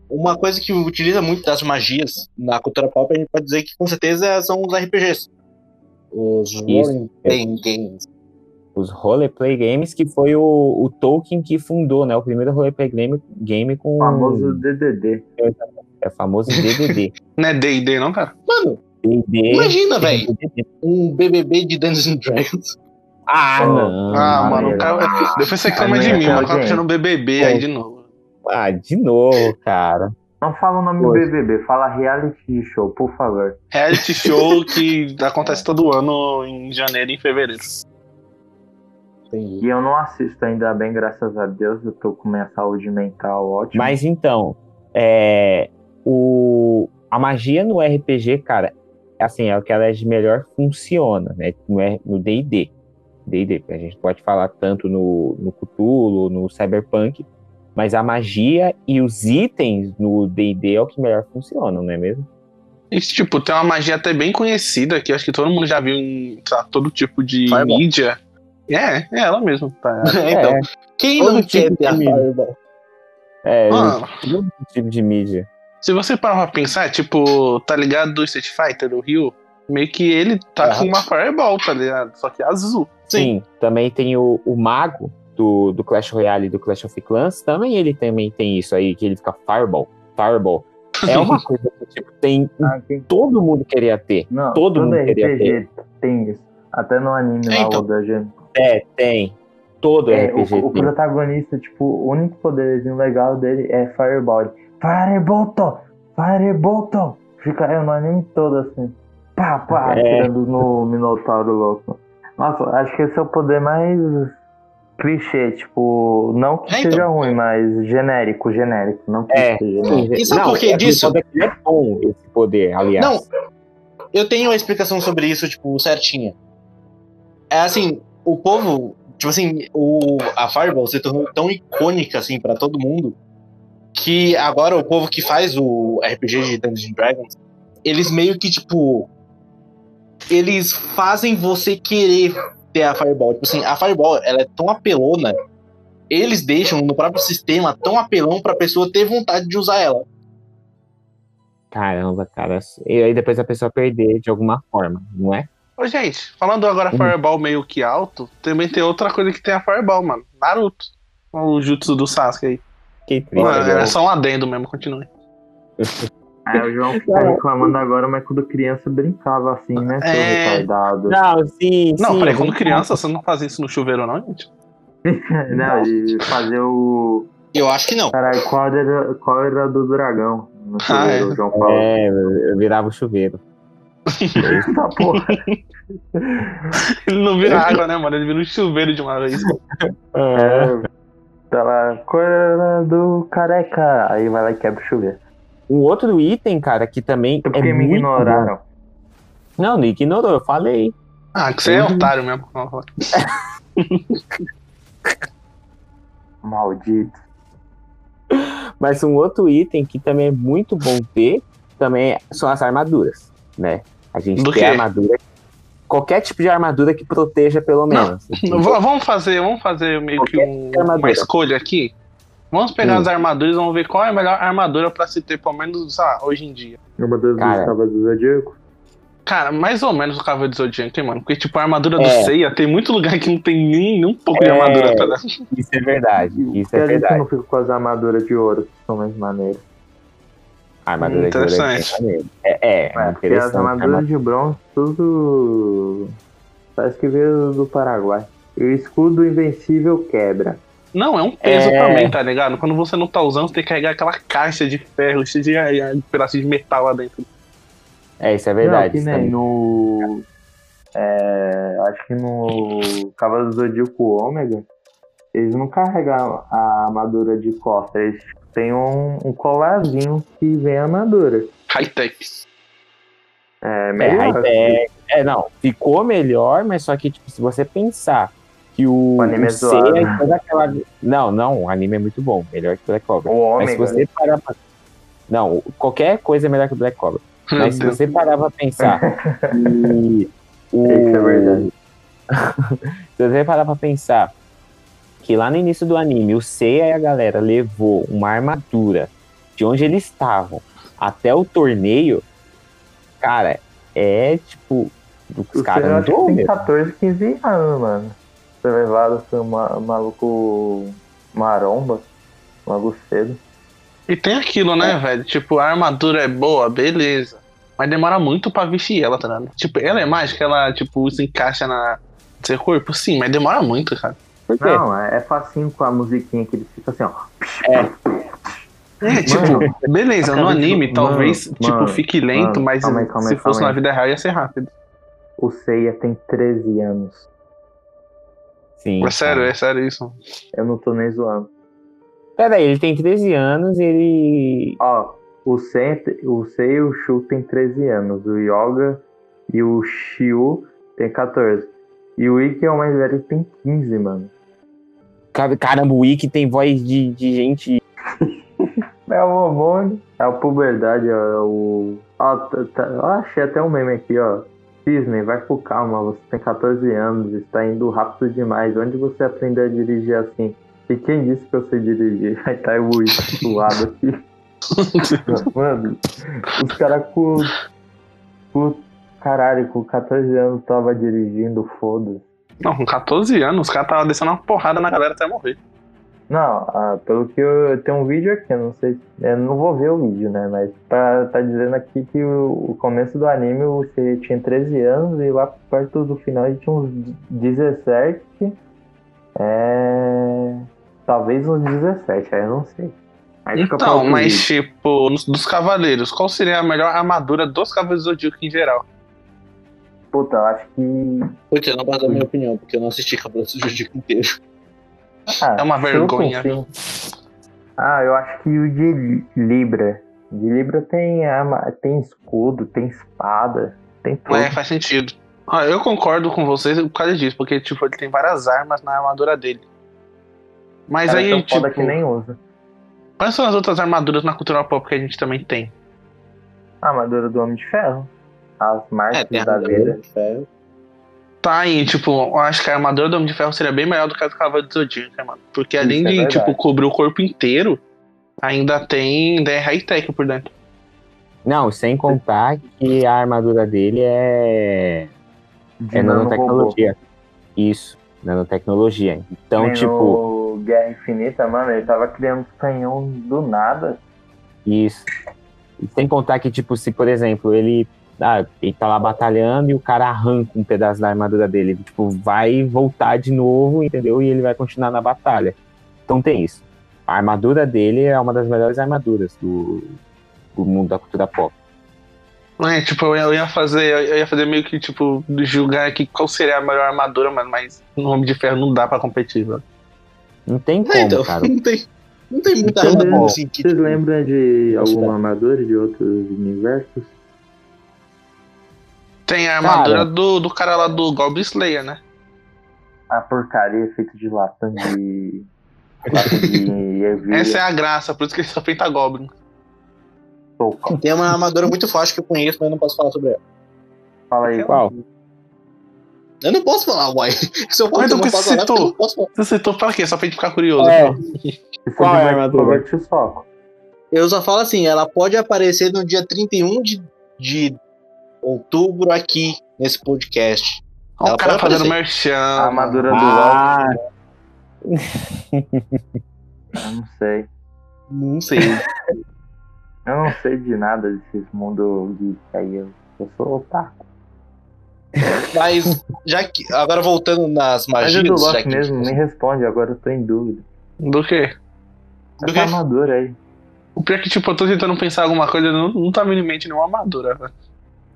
uma coisa que utiliza muito das magias na cultura pop, a gente pode dizer que com certeza são os RPGs. Os Role Playing Games. Os roleplay games, que foi o, o Tolkien que fundou, né? O primeiro roleplay game, game com O famoso DDD. é o famoso DDD. [laughs] Não é D&D, não, cara? Mano, D&D. imagina, velho, um BBB de Dungeons and Dragons. Ah, Oh. não. Ah, mano, o cara... [laughs] Depois você clama de Amanhã mim. O cara puxando BBB aí de novo. Ah, de novo, cara. Não fala o nome do BBB, fala reality show, por favor. Reality show que acontece todo ano em janeiro e em fevereiro. E eu não assisto ainda bem, graças a Deus. Eu tô com minha saúde mental ótima. Mas então, é, o, a magia no RPG, cara, assim, é o que ela é de melhor funciona, né? No D&D. D&D, a gente pode falar tanto no, no Cthulhu, no Cyberpunk, Mas a magia e os itens no D&D é o que melhor funcionam, não é mesmo? E, tipo, tem uma magia até bem conhecida que acho que todo mundo já viu em lá, todo tipo de Fireball. mídia. É, é ela mesmo. Tá? [laughs] então, É, quem todo não tipo quer ter a. Fireball? é Mano, todo tipo de mídia. se você parar pra pensar, tipo, tá ligado do Street Fighter, o Ryu? Meio que ele tá Aham. com uma Fireball, tá ligado? Só que azul. Sim, também tem o, o mago do, do Clash Royale e do Clash of Clans, também ele também tem isso aí, que ele fica Fireball, Fireball. [laughs] É uma coisa que, tipo, tem... Ah, quem- Todo mundo queria ter. Não, Todo mundo queria RPG tem isso. Até no anime É, lá, então. o Dungeon. É, tem. Todo É, RPG o, o protagonista, tipo, o único poderzinho legal dele é Fireball. Ele, Firebolt! Firebolt! Fica é, no anime todo assim. Pá, pá, É. atirando no Minotauro louco. Nossa, acho que esse é o poder mais clichê, tipo, não que É, então. seja ruim, mas genérico, genérico, não que É, seja genérico. E sabe não, por que é, disso? o que é bom esse poder, aliás. Não, eu tenho uma explicação sobre isso, tipo, certinha. É assim, o povo, tipo assim, o, a Fireball se tornou tão icônica, assim, pra todo mundo, que agora o povo que faz o RPG de Dungeons Dragons, eles meio que, tipo, eles fazem você querer ter a Fireball. Tipo assim, a Fireball, ela é tão apelona, eles deixam no próprio sistema tão apelão pra pessoa ter vontade de usar ela. Caramba, cara. E aí depois a pessoa perder de alguma forma, não é? Ô, gente, falando agora Hum. Fireball meio que alto, também tem outra coisa que tem a Fireball, mano. Naruto. O jutsu do Sasuke aí. Que triste. Mano, era só um adendo mesmo, continue. Aí [laughs] o João tá reclamando agora, mas quando criança brincava assim, né, seu É. retardado. Não, sim, Não, sim. peraí, quando criança você não fazia isso no chuveiro, não, gente? [laughs] Não, de fazer o. Eu acho que não. Caralho, qual era, qual era do dragão? No Ah, chuveiro, é. o João Paulo. É, eu virava o chuveiro. Eita porra. Ele não vira água, né, mano? Ele vira um chuveiro de uma vez. É. Tá lá, era do careca? Aí vai lá e quebra o chuveiro. Um outro item, cara, que também é por que me muito ignoraram? bom. Não, não ignorou, eu falei. Ah, que você é Uhum. otário mesmo. [laughs] Maldito. Mas um outro item que também é muito bom ter, também são as armaduras, né? A gente Do tem quê? armadura. Qualquer tipo de armadura que proteja, pelo menos. [laughs] V- Vamos fazer, vamos fazer meio que um- armadura. uma escolha aqui. Vamos pegar Hum. as armaduras e vamos ver qual é a melhor armadura pra se ter, pelo menos, sei lá, hoje em dia. Uma das Cara. Cavas do Zodíaco? Cara, mais ou menos o Cavaleiro do Zodíaco, hein, mano? Porque, tipo, a armadura do É. Seiya tem muito lugar que não tem nem, um pouco de É. armadura, tá ligado? Isso é verdade. Isso Por é gente verdade. não fica com as armaduras de ouro, que são mais maneiras? A armadura de ouro é Interessante. É, é, É, porque as interessante. armaduras de bronze, tudo. Parece que veio do Paraguai. E o escudo invencível quebra. Não, é um peso É. também, tá ligado? Quando você não tá usando, você tem que carregar aquela caixa de ferro cheia de eh, pedaços de metal lá dentro. É, isso é verdade. Não, nem também. no. é, acho que no Cavalo do Zodíaco Ômega, eles não carregam a armadura de costa, eles têm um, um colarzinho que vem a armadura. High-tech. É É, melhor. high-tech. é, não, ficou melhor, mas só que, tipo, se você pensar que o, O anime é Seiya zoado. e toda aquela. Não, não, o anime é muito bom, melhor que o Black Cobra. O Mas se você parar pra... Não, qualquer coisa é melhor que o Black Cobra. Meu Mas se Deus. você parar pra pensar [laughs] que o... Isso é verdade. [laughs] se você parar pra pensar que lá no início do anime, o Seiya e a galera levou uma armadura de onde eles estavam até o torneio, cara, é tipo. Os caras não tem meu. 14, 15 anos, mano. Ser levado por uma maluco maromba, logo cedo. E tem aquilo, né, velho? Tipo, a armadura é boa, beleza. Mas demora muito pra vestir ela, tá ligado? Tipo, ela é mágica, ela, tipo, se encaixa na no seu corpo? Sim, mas demora muito, cara. Por quê? Não, é, é facinho com a musiquinha que ele fica assim, ó. É, tipo, beleza, no acabei de- anime mano, talvez, tipo, mano, fique lento, mano, mas calma aí, calma se aí, fosse calma na vida real ia ser rápido. O Seiya tem 13 anos. Sim. É sério, é sério isso. Eu não tô nem zoando. Pera aí, ele tem 13 anos ele. Ó, o Seiya, o Seiya e o Shu tem 13 anos. O Yoga e o Shiu tem 14. E o Ikki é o mais velho que tem 15, mano. Ca- Caramba, o Wiki tem voz de, de gente. [laughs] É o hormônio, é a puberdade, ó, é o... Ó, tá, tá- achei até um meme aqui, ó. Disney, vai com calma, você tem 14 anos, está indo rápido demais. Onde você aprendeu a dirigir assim? E quem disse que eu sei dirigir? [laughs] Aí tá o Wiki do lado aqui. [laughs] Mano, os caras com, com. Caralho, com 14 anos tava dirigindo, foda-se. Não, com 14 anos, os caras estavam descendo uma porrada na galera até morrer. Não, ah, pelo que eu tenho um vídeo aqui, eu não sei. Eu não vou ver o vídeo, né? Mas tá, tá dizendo aqui que o, o começo do anime você tinha 13 anos e lá perto do final ele tinha uns 17. É. Talvez uns 17, aí eu não sei. Aí Então, mas vídeo. tipo, dos cavaleiros, qual seria a melhor armadura dos cavaleiros do Zodíaco em geral? Puta, eu acho que. Putz, eu não posso dar minha opinião, porque eu não assisti Cavaleiros do Zodíaco inteiro. Ah, É uma vergonha, confio- Ah, eu acho que o de Libra. De Libra tem arma, tem escudo, tem espada, tem tudo. É, faz sentido. Ah, eu concordo com vocês por causa disso, porque tipo, ele tem várias armas na armadura dele. Mas Cara, aí, tão tipo, foda que nem usa. quais são as outras armaduras na cultura pop que a gente também tem? A armadura do Homem de Ferro. As marcas É, da vida. de. Tá aí, tipo, eu acho que a armadura do Homem de Ferro seria bem melhor do que a do Cavaleiro do Zodíaco, né, mano? Porque além Isso é de, verdade. tipo, cobrir o corpo inteiro, ainda tem ainda é high-tech por dentro. Não, sem contar que a armadura dele é, De é nanotecnologia. Isso, nanotecnologia. Então, Nem tipo, no Guerra Infinita, mano, ele tava criando canhão do nada. isso. E sem contar que, tipo, se, por exemplo, ele, ah, ele tá lá batalhando e o cara arranca um pedaço da armadura dele, ele, tipo, vai voltar de novo, entendeu? E ele vai continuar na batalha. Então tem isso. A armadura dele é uma das melhores armaduras do, do mundo da cultura pop. É, tipo, eu ia- fazer, eu ia fazer meio que, tipo, julgar aqui qual seria a melhor armadura, mano, mas no Homem de Ferro não dá pra competir, velho. Não tem É, como, então, cara. [laughs] não tem, não tem muita Vocês arma lembram- assim que. Vocês lembram de alguma armadura de outros universos? Tem a armadura Cara. do, do cara lá do Goblin Slayer, né? A porcaria feita de latão de. [laughs] de. Essa é a graça, por isso que ele só feita Goblin. soco. Tem uma armadura muito forte que eu conheço, mas eu não posso falar sobre ela. Fala aí. Qual? Eu não posso falar, uai. Se eu Mas conto, eu então não posso falar, citou? não posso falar. Você citou pra quê? Só pra gente ficar curioso. É. Qual é a armadura? Eu só falo assim, ela pode aparecer no dia 31 de, de outubro aqui, nesse podcast. Olha Ela o cara pode fazendo merchan. A armadura do Ah, Loki. Eu não sei. Não sei. [laughs] Eu não sei de nada desses mundo geek aí. Eu, eu sou otaku. Mas, já que. Agora voltando nas Mas magias. é do Loki que- mesmo, me responde, agora eu tô em dúvida. Do quê? Do Essa quê? armadura aí. O pior é que, tipo, eu tô tentando pensar alguma coisa, não, não tá vindo em mente nenhuma armadura, velho.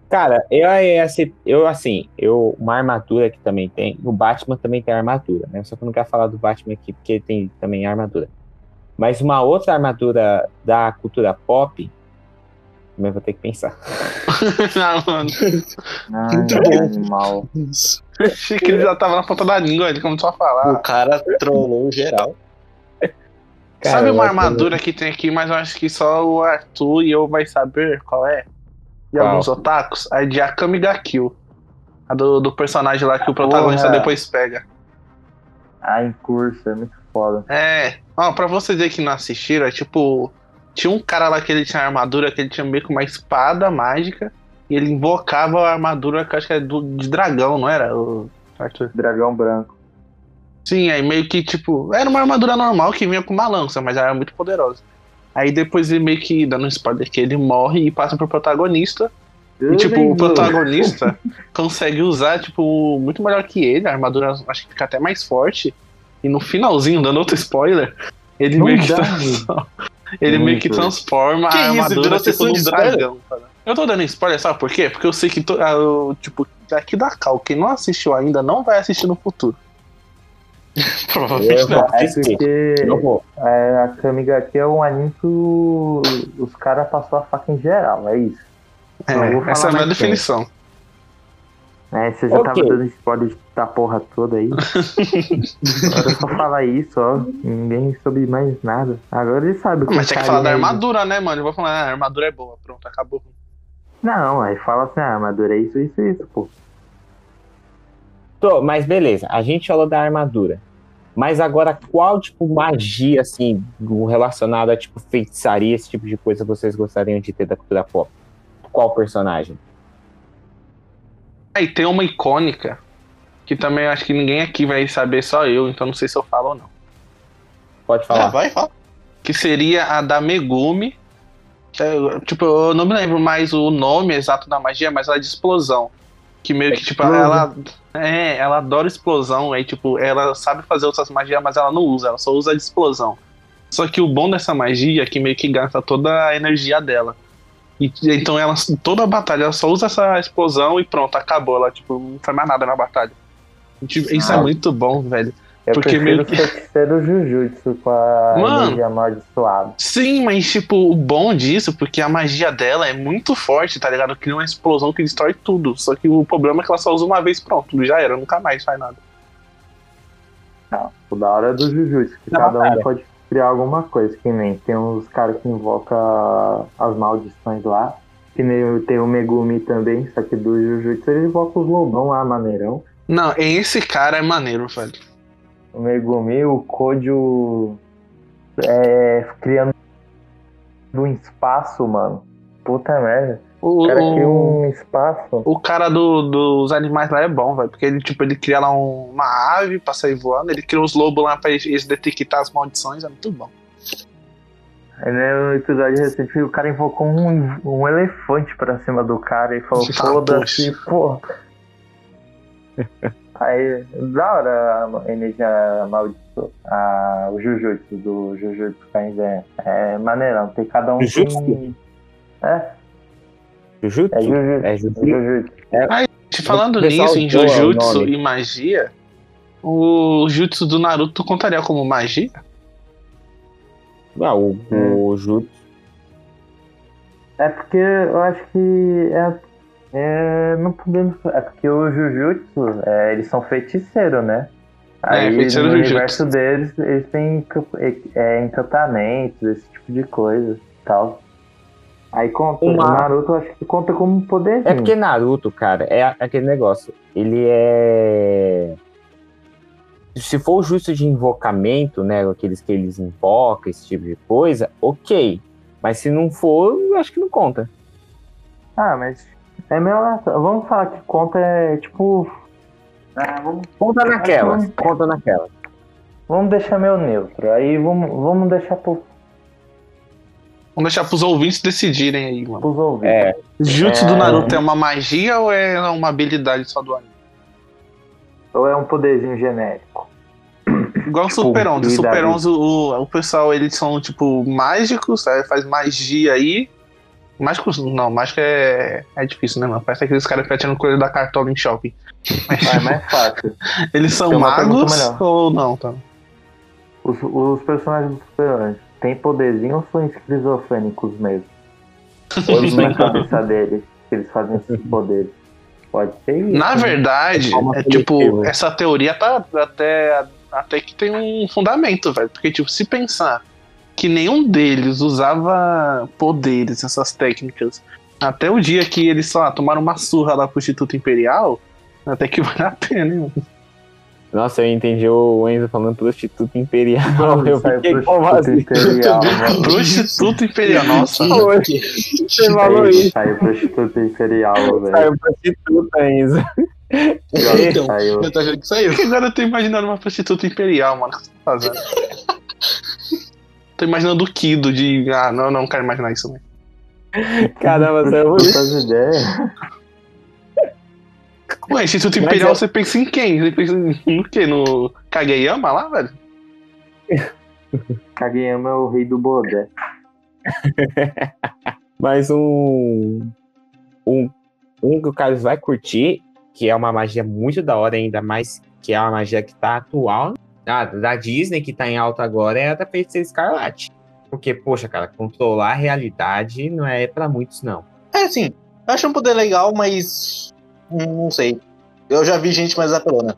Cara, eu, eu, assim, eu, assim, eu, uma armadura que também tem, o Batman também tem armadura, né? Só que eu não quero falar do Batman aqui, porque ele tem também armadura. Mas uma outra armadura da cultura pop, também vou ter que pensar. [laughs] ah, mano. Ai, Muito que bom. animal. Isso. Achei que ele já tava na ponta da língua, ele começou a O falar. cara trollou geral. Cara, Sabe uma armadura que tem aqui, mas eu acho que só o Arthur e eu vai saber qual é? E alguns otakus? A de Akami ga Kill. A do, do personagem lá que o protagonista Porra. depois pega. Ah, em curso, é muito foda. É. Ó, pra vocês aí que não assistiram, é tipo. Tinha um cara lá que ele tinha armadura, que ele tinha meio que uma espada mágica. E ele invocava a armadura que eu acho que é do, de dragão, não era? O Arthur? Dragão branco. Sim, aí meio que, tipo, era uma armadura normal que vinha com uma lança, mas ela era muito poderosa. Aí depois ele meio que, dando um spoiler, que ele morre e passa pro protagonista. E, tipo, o protagonista [laughs] consegue usar, tipo, muito melhor que ele, a armadura acho que fica até mais forte. E no finalzinho, dando outro spoiler, ele Não meio que transforma, [laughs] ele meio que transforma Que a isso, armadura virou tipo, num dragão. cara. Eu tô dando spoiler, sabe por quê? Porque eu sei que, to, ah, eu, tipo, daqui da Cal, quem não assistiu ainda não vai assistir no futuro. [laughs] Provavelmente Eu não. É porque vou. é, a Kamiga aqui é um anime que os caras passou a faca em geral, é isso. É, essa é a minha definição. É, você já Ok. tava dando spoiler da porra toda aí. [laughs] Agora é só falar isso, ó. Ninguém soube mais nada. Agora ele sabe o que Mas tem que tá falar da armadura, né, mano? Eu vou falar, ah, a armadura é boa. Pronto, acabou. Não, aí fala assim, ah, a armadura é isso, isso, isso, pô. Tô, mas beleza, a gente falou da armadura. Mas agora, qual tipo magia, assim, relacionada a tipo feitiçaria, esse tipo de coisa vocês gostariam de ter da cultura pop? Qual personagem? Aí tem uma icônica que também acho que ninguém aqui vai saber, só eu, então não sei se eu falo ou não. Pode Ah, falar. vai, fala. Que seria a da Megumi. é, tipo, eu não me lembro mais o nome exato da magia, mas ela é de explosão. Que meio que, tipo, Explosão. ela. É, ela adora explosão. Aí, tipo, ela sabe fazer outras magias, mas ela não usa, ela só usa a de explosão. Só que o bom dessa magia é que meio que gasta toda a energia dela. E, então ela, toda a batalha, ela só usa essa explosão e pronto, acabou. Ela, tipo, não faz mais nada na batalha. Tipo, Isso é muito bom, velho. Eu Porque meio o que- feiticeiro Jujutsu com a Mano. energia amaldiçoada. Sim, mas tipo, o bom disso, porque a magia dela é muito forte, tá ligado? Cria uma explosão que destrói tudo. Só que o problema é que ela só usa uma vez pronto, já era, nunca mais faz nada. Não, o da hora é do Jujutsu, que Não, cada um cara. pode criar alguma coisa, que nem tem uns caras que invocam as maldições lá, que nem tem o Megumi também, só que do Jujutsu ele invoca os lobão lá, maneirão. Não, esse cara é maneiro, velho. O Megumi, o Kojo é, criando um espaço, mano. Puta merda. O, O cara cria um espaço. o cara do- dos animais lá é bom, velho. Porque ele, tipo, ele cria lá um- uma ave pra sair voando, ele cria os lobos lá pra eles, detectar as maldições, é muito bom. Aí no episódio recente o cara invocou um, um elefante pra cima do cara e falou, [laughs] Ah, foda-se, porra. [laughs] Aí, da hora a energia amaldiçoada. A, o Jujutsu do Jujutsu Kaisen é maneirão. Tem cada um Jujutsu? tem... É, Jujutsu? é Jujutsu. É É Jujutsu. Jujutsu. Falando O pessoal nisso, em Jujutsu e magia, o Jutsu do Naruto contaria como magia? Ah, o, o Jutsu. É porque eu acho que é, é não podemos. É porque o Jujutsu, é, eles são feiticeiros, né? É, Aí feiticeiro no Jujutsu. universo deles, eles têm é, encantamentos, esse tipo de coisa e tal. Aí conta, Uma- o Naruto eu acho que conta como poderzinho. É porque Naruto, cara, é aquele negócio. Ele é. Se for o justo de invocamento, né? Aqueles que eles invocam, esse tipo de coisa, ok. Mas se não for, eu acho que não conta. Ah, mas é meio aleatório. Vamos falar que conta é tipo. Ah, vamos, Conta naquelas. Que Conta naquelas. vamos deixar meio neutro. Aí vamos, vamos deixar pro, Vamos deixar pros ouvintes decidirem aí, mano. pros ouvintes. É, Jutsu É. do Naruto é uma magia ou é uma habilidade só do anime? Ou é um poderzinho genérico? Igual o Super 11. e Super daí? 11, o, o pessoal, eles são, tipo, mágicos, aí faz magia aí. Mágicos, não, mágica é, é difícil, né, mano? Parece aqueles caras que ficam tirando coisa da cartola em shopping. Mas, Ah, é mais fácil. [laughs] eles são magos ou não, tá? Os, os personagens do Super têm poderzinho ou são esquizofrênicos mesmo? Ou na [laughs] cabeça deles que eles fazem esses poderes? Pode ser isso. Na né? verdade, Calma é tipo, essa teoria tá até, até que tem um fundamento, velho. Porque, tipo, se pensar que nenhum deles usava poderes, essas técnicas, até o dia que eles só tomaram uma surra lá pro Instituto Imperial, até que [laughs] vale a pena, hein, mano? Nossa, eu entendi o Enzo falando prostituta imperial. Eu Saiu fiquei pro como Instituto assim? Imperial, mano. Prostituto Imperial, nossa. Você falou isso. Saiu pro Instituto Imperial, velho. Saiu prostituta, Enzo. Então, Saiu. eu tô achando que saiu. Agora eu tô imaginando uma prostituta imperial, mano. O que você tá fazendo? Tô imaginando o Kido de. Ah, não, não quero imaginar isso, né? [laughs] Caramba, saiu Putas ideias. Ué, Instituto Imperial, é- você pensa em quem? Você pensa em- no quê? No Kageyama lá, velho? Kageyama é o rei do Bodé. [laughs] Mas um, um. Um que o Carlos vai curtir, que é uma magia muito da hora, ainda mais que é uma magia que tá atual. Ah, da Disney, que tá em alta agora, é a da Feiticeira Escarlate. Porque, poxa, cara, controlar a realidade não é pra muitos, não. É assim, eu acho um poder legal, mas. Não sei. Eu já vi gente mais apelona.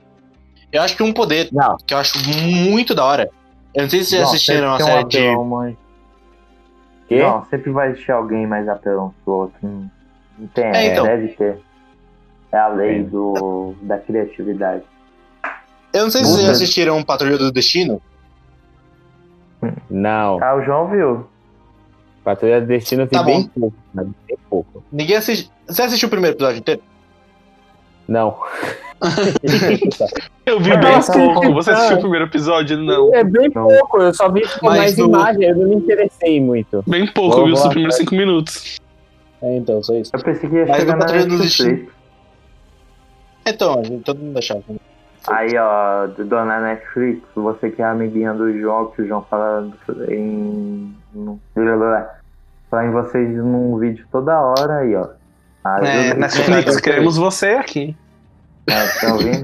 Eu acho que um poder Não, que eu acho muito da hora. Eu não sei se vocês Não, assistiram a série um de. apelão, mas- quê? Não, sempre vai existir alguém mais apelão que o outro. Não, tem, É, então. deve ter. É a lei do, da criatividade. Eu não sei se vocês assistiram Patrulha do Destino. Não. Ah, o João viu. Patrulha do Destino vi Tá bem pouco, mas bem pouco. Ninguém assiste. Você assistiu o primeiro episódio inteiro? Não. [laughs] Eu vi É, bem tá pouco. Você assistiu o primeiro episódio? Não. É bem Não. pouco, eu só vi tipo, Mas mais do- imagem, eu não me interessei muito. Bem pouco, eu vi os primeiros cinco minutos. É, então, só isso. Eu pensei que ia Mas chegar no na Patrulha do Netflix. Então, a gente, todo mundo achava. Aí, ó, do- dona Netflix, você que é amiguinha do João, que o João fala em. Fala em vocês num vídeo toda hora aí, ó. Ajuda É, que Netflix, tá- queremos você aqui. É, tá ouvindo?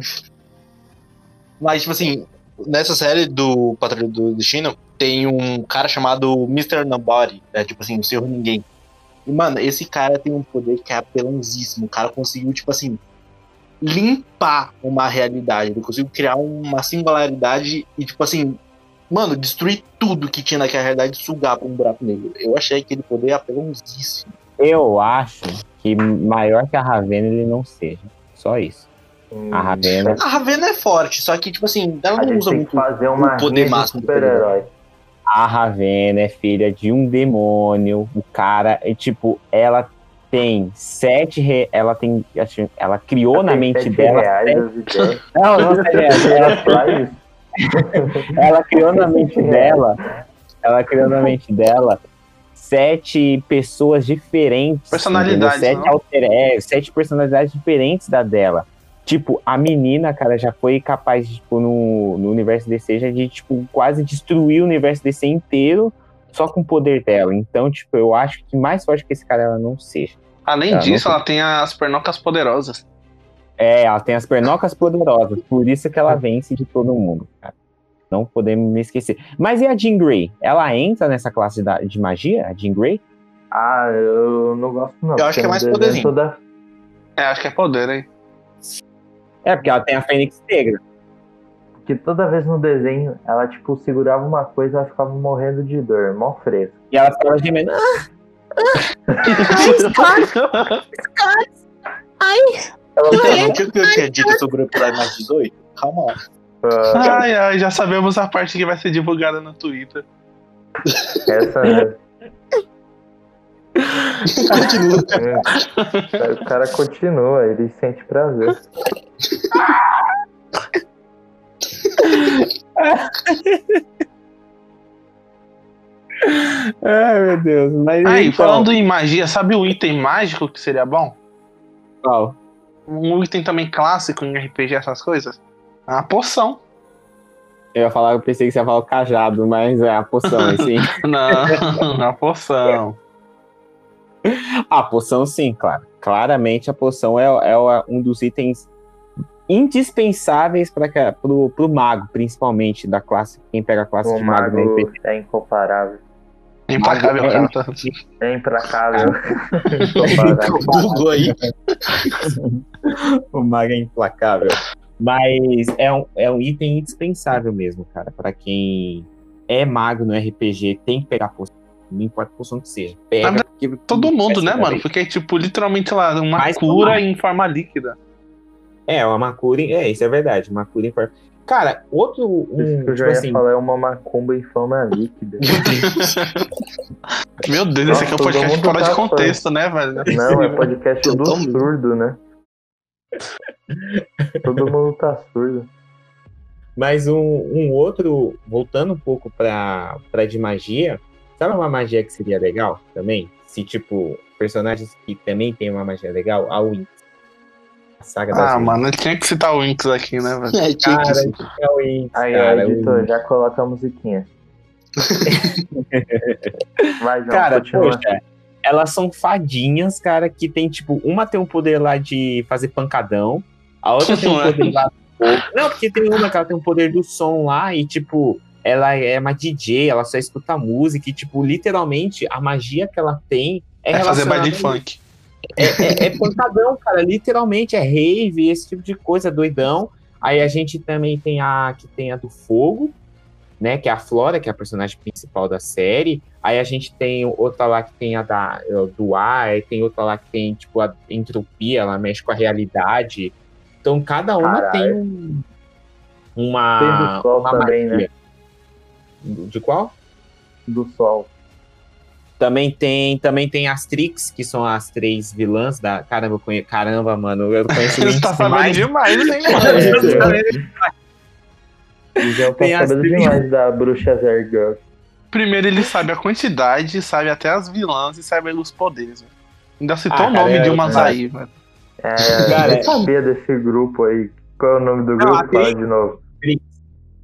Mas, tipo assim, nessa série do Patrulha do Destino, tem um cara chamado Mr. Nobody, né? Tipo assim, o Senhor Ninguém. E, mano, esse cara tem um poder que é apelãozíssimo. O cara conseguiu, tipo assim, limpar uma realidade. Ele conseguiu criar uma singularidade e, tipo assim, mano, destruir tudo que tinha naquela realidade e sugar pra um buraco negro. Eu achei aquele poder apelãozíssimo. Eu acho que maior que a Ravena ele não seja. Só isso. Hum, A Ravena. A Ravena é forte, só que, tipo assim, ela não usa muito. que fazer uma o poder máximo super-herói. A Ravena é filha de um demônio. O cara é tipo, ela tem sete. Re... Ela tem. acho- Ela criou na Tem mente dela. reais sete-. Não, não [laughs] reais. Ela, [laughs] ela criou na mente [laughs] dela. Ela criou na mente dela sete pessoas diferentes. Personalidades? Sete, não? alter... é, sete personalidades diferentes da dela. Tipo, a menina, cara, já foi capaz, de, tipo, no, no universo DC, já de, tipo, quase destruir o universo DC inteiro só com o poder dela. Então, tipo, eu acho que mais forte que esse cara ela não seja. Além Ah, disso, ela tem as pernocas poderosas. É, ela tem as pernocas poderosas, por isso que ela vence de todo mundo, cara. Não podemos me esquecer. Mas e a Jean Grey? Ela entra nessa classe da- de magia, a Jean Grey? Ah, eu não gosto não. Eu acho que é mais poderzinho. Toda... É, acho que é poder, hein? É, porque ela tem a Fênix Negra. Porque toda vez no desenho, ela, tipo, segurava uma coisa e ela ficava morrendo de dor, mó fresco. E ela ficava gemendo. [laughs] Ela não tinha o que eu tinha dito sobre o episódio mais 18? Calma lá. Ah, Ai, ai, já sabemos a parte que vai ser divulgada no Twitter. essa é. [laughs] Continua. é, O cara continua, ele sente prazer. [laughs] [laughs] Ai, meu Deus. Mas Aí, então, falando em magia, sabe o item mágico que seria bom? qual? Um item também clássico em RPG, essas coisas? A poção. Eu ia falar, eu pensei que você ia falar o cajado, mas é a poção, assim. [laughs] Não, [laughs] a poção. a poção, sim, claro. Claramente a poção é, é um dos itens indispensáveis para pro, pro mago, principalmente da classe, quem pega a classe O de mago no mago RPG. é incomparável. Implacável É, carta. É implacável. Bugou aí. [laughs] O mago é implacável. Mas é um, é um item indispensável mesmo, cara. Pra quem é mago no RPG, tem que pegar a poção. Não importa a poção que seja. Pega. Porque Todo mundo, né, mano? Porque é tipo, literalmente lá, uma Mais cura em forma líquida. É, uma em- É, isso é verdade. Forma. Cara, outro. Um, Isso que eu já tipo ia assim, falar é uma macumba em forma líquida. [laughs] Meu Deus, esse aqui é um podcast fora de tá contexto, né, velho? Não, é podcast do Totalmente. surdo, né? Todo mundo tá surdo. Mas um, um outro, voltando um pouco pra, pra de magia, sabe uma magia que seria legal também? Se, tipo, personagens que também tem uma magia legal, a Winx. Saga das Ah, Winx. mano, tinha que citar o Winx aqui, né, velho? É, tinha que Cara, ser. é a Winx, Aí, cara. editor, já coloca a musiquinha. [laughs] Vai, João, Cara, continua. poxa, elas são fadinhas, cara, que tem, tipo, uma tem um poder lá de fazer pancadão, a outra tem um Ué. [laughs] poder lá. Não, porque tem uma que ela tem um poder do som lá e, tipo, ela é uma DJ, ela só escuta música e, tipo, literalmente, a magia que ela tem é, É fazer baile funk. É, é, é pancadão, cara. Literalmente é rave, esse tipo de coisa, doidão. Aí a gente também tem a que tem a do fogo, né? Que é a Flora, que é a personagem principal da série. Aí a gente tem outra lá que tem a da, do ar, aí tem outra lá que tem, tipo, a entropia, ela mexe com a realidade. Então cada uma Caralho. tem um, uma. Tem do sol uma também, né? magia. De qual? Do sol. Também tem, também tem as Trix, que são as três vilãs da. Caramba, eu conhe... Caramba, mano, eu conheço [laughs] Ele tá sabendo mais. demais, hein, [laughs] mano? já Tem as demais da bruxa Zergirl. Primeiro ele sabe a quantidade, sabe até as vilãs e sabe os poderes, velho. Ainda citou Ah, o nome cara, de é, umas é. aí, velho. É, Cara, eu sabia desse grupo aí. Qual é o nome do Não, grupo? Fala de novo.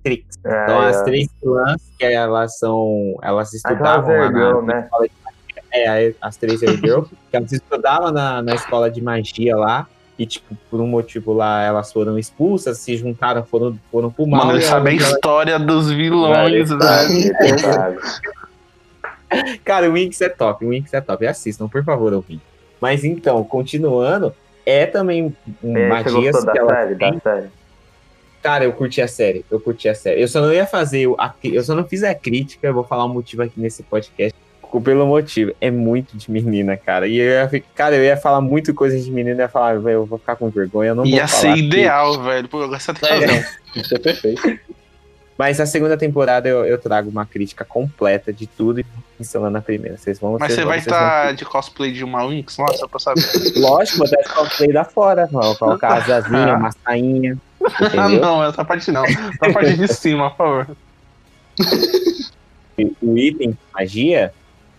Trix. É, Então, as é. três vilãs, que elas são. Elas Aquela estudavam lá na, né? É, aí as três Girl, [laughs] que elas estudavam na, na escola de magia lá. E, tipo, por um motivo lá, elas foram expulsas, se juntaram, foram, foram pro mal. Mano, ele sabe a elas- história dos vilões, velho. sabe. [laughs] Cara, o Winx é top, o Winx é top. Assistam, por favor, ouvinte. Mas então, continuando, é também um, É, gostou que da ela série? tem. Cara, eu curti a série, eu curti a série. Eu só não ia fazer, a, eu só não fiz a crítica, eu vou falar o motivo aqui nesse podcast. Pelo motivo, é muito de menina, cara. E eu ia, cara, eu ia falar muito coisa de menina, eu ia falar, velho, eu vou ficar com vergonha, eu não vou Ia falar ser aqui. ideal, velho. Pô, agora você tem É. Isso é perfeito. [laughs] Mas a segunda temporada eu, eu trago uma crítica completa de tudo e pincelando na primeira. Vocês vão Mas vocês você vão- vai vão estar de cosplay de uma Winx? Nossa, pra saber. Lógico, vou dar cosplay da fora. Vou colocar asazinha, Ah. [laughs] uma sainha. Ah, Entendeu? [laughs] não, essa parte não. Essa parte de cima, por favor. o item de magia,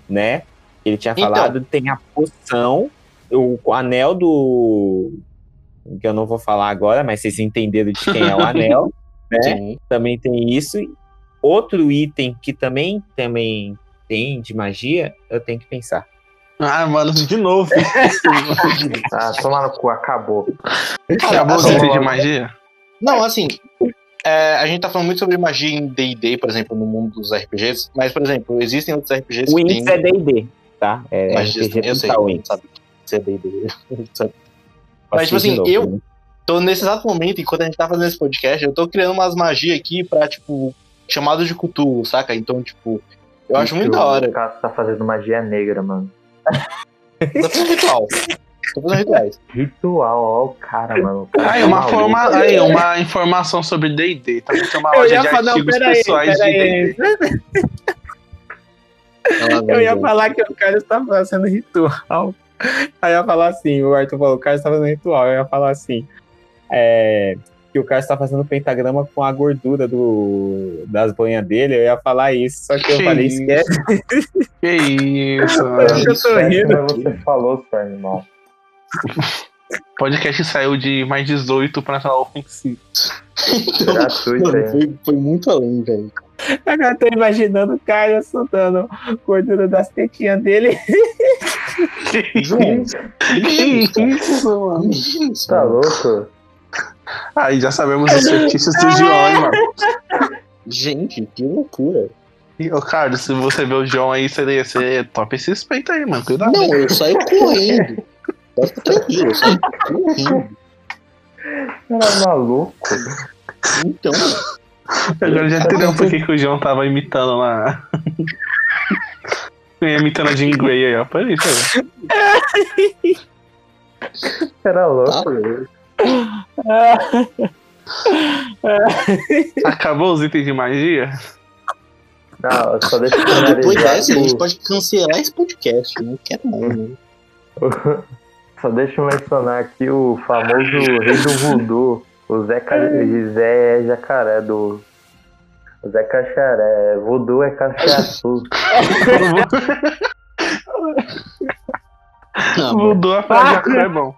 né? Ele tinha Então. falado, tem a poção, o, o anel do. Que eu não vou falar agora, mas vocês entenderam de quem é o anel, [laughs] né? Sim. Também tem isso. Outro item que também, também tem de magia, eu tenho que pensar. Ah, mano, de novo. Ah, toma no cu, acabou. Acabou os assim, itens de magia? Não, assim, é, a gente tá falando muito sobre magia em D&D, por exemplo, no mundo dos RPGs, mas, por exemplo, existem outros RPGs O que Winx têm é D&D, tá? É magias, RPG eu sei, total Winx. sabe? É D&D. [laughs] Mas, tipo assim, novo, eu- né? Tô nesse exato momento, enquanto a gente tá fazendo esse podcast, eu tô criando umas magias aqui pra, tipo, chamado de Cthulhu, saca? Então, tipo, eu acho muito da hora. O Cássio tá fazendo magia negra, mano. Tô fazendo ritual. Tô fazendo rituais. Ritual, ó o cara, mano. [laughs] Cara Aí, uma, forma, aí, uma informação sobre D&D. Tá com uma Eu loja ia de falar, artigos pessoais de D&D. Eu ia falar que o Carlos tá fazendo ritual. Aí eu ia falar assim, o Arthur falou, o Carlos tá fazendo ritual. Eu ia falar assim, é, que o Carlos tá fazendo pentagrama com a gordura do, das banhas dele. Eu ia falar isso, só que eu Que falei, isso. esquece. Que isso, [laughs] Eu mano. tô rindo. Mas você falou, seu animal. [laughs] Podcast saiu de mais 18 pra entrar ofensivo. Gratuito Mano, aí. foi, foi muito além, velho. Agora eu tô imaginando o Carlos soltando gordura das tetinhas dele. [laughs] Que isso, mano. isso, Tá louco? Aí já sabemos os feitiços do João, hein, mano. Gente, que loucura. E, ô, Carlos, se você ver o João aí, você, você topa esse respeito aí, mano. Cuidado. Não, eu saio correndo. [laughs] Tá tranquilo, eu é maluco. Então, Agora já entendeu por que, que o João tava imitando lá. imitando a Jean Grey aí, ó. Peraí, ver. Era tá louco. Acabou os itens de magia? Não, só deixa eu Depois dessa, a gente pode cancelar esse podcast. Eu não quero mais, né? [laughs] Só deixa eu mencionar aqui o famoso rei do voodoo, o Zé, Ca... Zé Jacaré do. O Zé Cacharé. Voodoo é cachaçu. Não, mano. Mudou a frase, é bom.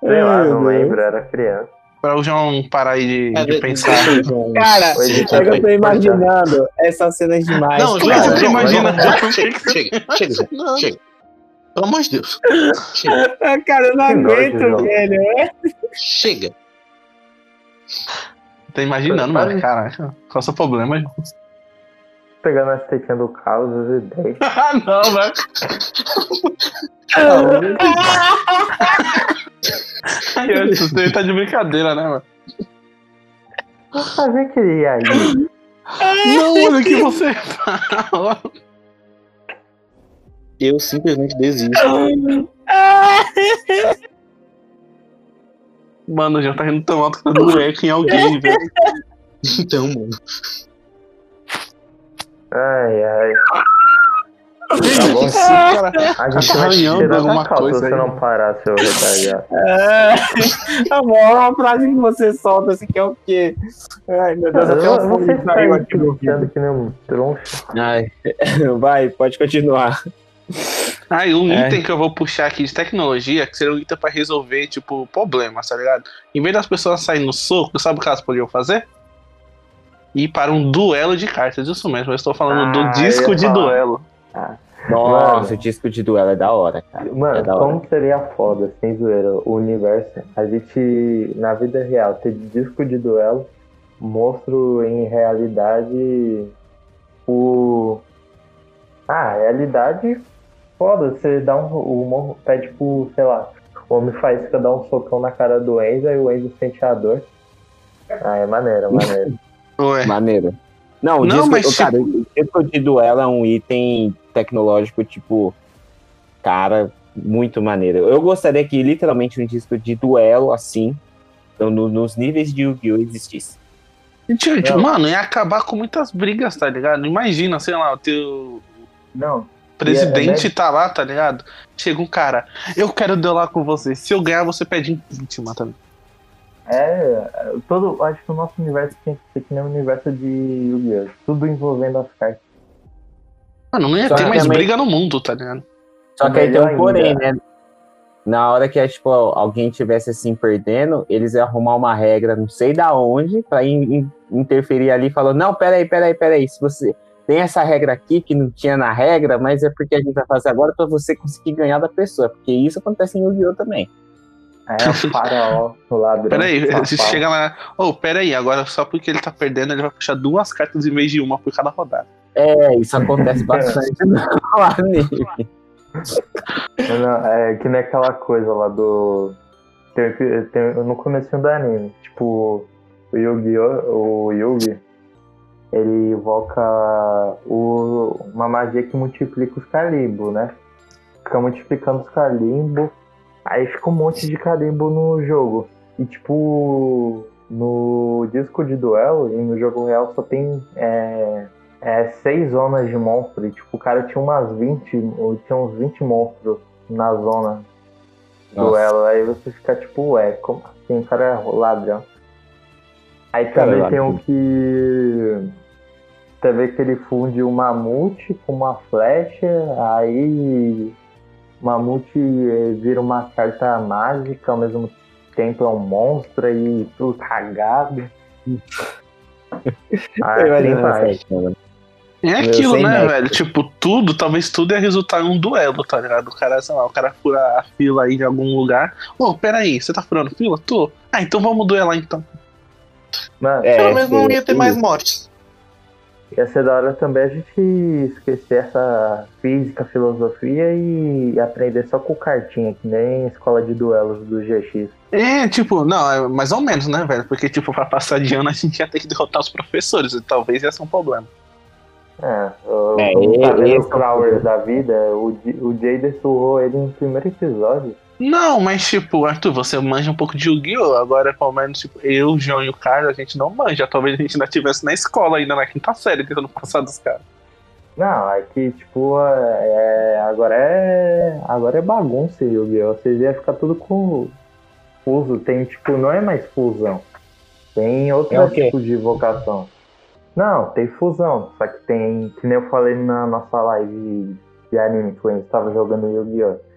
Sei lá, não lembro, era criança. Pra o João parar aí de, É, de pensar. [laughs] Cara, é que eu tô imaginando essas cenas demais. Não, Como é João, que você João, imagina? Chega, chega, chega, chega. Pelo amor de Deus. Chega, Ah, Cara, eu não Que aguento, João. velho. É? chega. Tô imaginando, mano. Caraca, qual é o seu problema, João? pegando as tetinhas do Carlos, as ideias. [laughs] Ah, não, velho. Daí tá de brincadeira, né, mano? Vou fazer aquele aí. Não, olha o que você fala. Eu simplesmente desisto. [laughs] Mano, já tá rindo tão alto que tá dando eco em alguém, [laughs] velho. Então, mano. Ai, ai. Tá bom. Esse cara A gente Tá arranhando alguma coisa se você aí. não parar, seu retardado. É, amor, uma frase que você solta assim que é o quê? Ai, meu Deus, até Você fone saiu aqui no ouvido. que nem um troncho. Ai, [laughs] vai, pode continuar. Ah, e um É. item que eu vou puxar aqui de tecnologia, que seria um item pra resolver, tipo, problemas, tá ligado? Em vez das pessoas saírem no soco, sabe o que elas poderiam fazer? Ir para um duelo de cartas, isso mesmo. Eu estou falando Ah, do disco de falar. duelo. Nossa, Mano. o disco de duelo é da hora, cara. Mano, é hora. como seria foda, sem zoeira, o universo, a gente, na vida real, ter disco de duelo, monstro em realidade, o... Ah, realidade, foda, você dá um, o monstro pede pro, sei lá, o homem faz dar um socão na cara do Enzo, aí o Enzo sente a dor. Ah, é maneiro, maneiro. [laughs] Ué. Maneiro. Não, o Não, disco, mas, cara, o disco de duelo é um item tecnológico, tipo, cara, muito maneiro. Eu gostaria que literalmente um disco de duelo assim, então, no- nos níveis de Yu-Gi-Oh! existisse. Gente, Não. mano, ia acabar com muitas brigas, tá ligado? Imagina, sei lá, o teu Não, presidente é- tá lá, tá ligado? Chega um cara, eu quero duelar com você. Se eu ganhar, você pede impeachment também. É, todo, acho que o nosso universo tem que ser que nem o universo de Yu-Gi-Oh! Tudo envolvendo as cartas. Mano, não ia Só ter mais também- briga no mundo, tá ligado? Só que aí tem um porém, ainda. né? Na hora que tipo, alguém tivesse assim perdendo, eles iam arrumar uma regra, não sei da onde, pra in- in- interferir ali, falando: não, peraí, peraí, peraí, se você tem essa regra aqui que não tinha na regra, mas é porque a gente vai fazer agora pra você conseguir ganhar da pessoa, porque isso acontece em Yu-Gi-Oh! também. É o [laughs] faraó, o ladrão. Peraí, você chega lá, ô, peraí, agora só porque ele tá perdendo, ele vai puxar duas cartas em vez de uma por cada rodada. É, isso acontece bastante no [laughs] anime. Não, é que nem aquela coisa lá do. Tem, tem, no começo do anime. Tipo, o Yu-Gi-Oh! O Yugi. Ele invoca o, uma magia que multiplica os calimbos, né? Fica multiplicando os calimbos. Aí fica um monte de carimbo no jogo. E tipo, no disco de duelo e no jogo real só tem é, é, seis zonas de monstro. E tipo, o cara tinha umas 20, ou tinha uns 20 monstros na zona do Nossa. duelo. Aí você fica tipo, ué, como assim? O cara é ladrão. Aí também tem ladrão. um que. Também que ele funde o mamute com uma flecha, aí o mamute eh, vira uma carta mágica, ao mesmo tempo é um monstro aí tudo cagado. [laughs] Ah, assim vai. essa cena. É aquilo, né, velho? Tipo, tudo, talvez tudo ia resultar em um duelo, tá ligado? O cara, sei lá, o cara fura a fila aí de algum lugar. Ô, peraí, você tá furando fila? Tô. Ah, então vamos duelar então. Mano, É, Pelo menos não ia ter sim. mais mortes. Ia ser da hora também a gente esquecer essa física, filosofia e aprender só com cartinha, que nem escola de duelos do GX. É, tipo, não, é mais ou menos, né, velho? Porque, tipo, pra passar de ano a gente ia ter que derrotar os professores, e talvez ia ser um problema. É, o, É, o, é o o Flowers da vida, o, o Jader surrou ele no primeiro episódio. Não, mas, tipo, Arthur, você manja um pouco de Yu-Gi-Oh! Agora, pelo menos, tipo, eu, o João e o Carlos, a gente não manja. Talvez a gente ainda estivesse na escola, ainda na quinta série, tentando passar dos caras. Não, é que, tipo, é, agora é. Agora é bagunça, Yu-Gi-Oh! Vocês iam ficar tudo confuso. Tem, tipo, não é mais fusão. Tem outro É tipo de vocação. Não, tem fusão. Só que tem, que nem eu falei na nossa live de, anime, que a gente estava jogando Yu-Gi-Oh!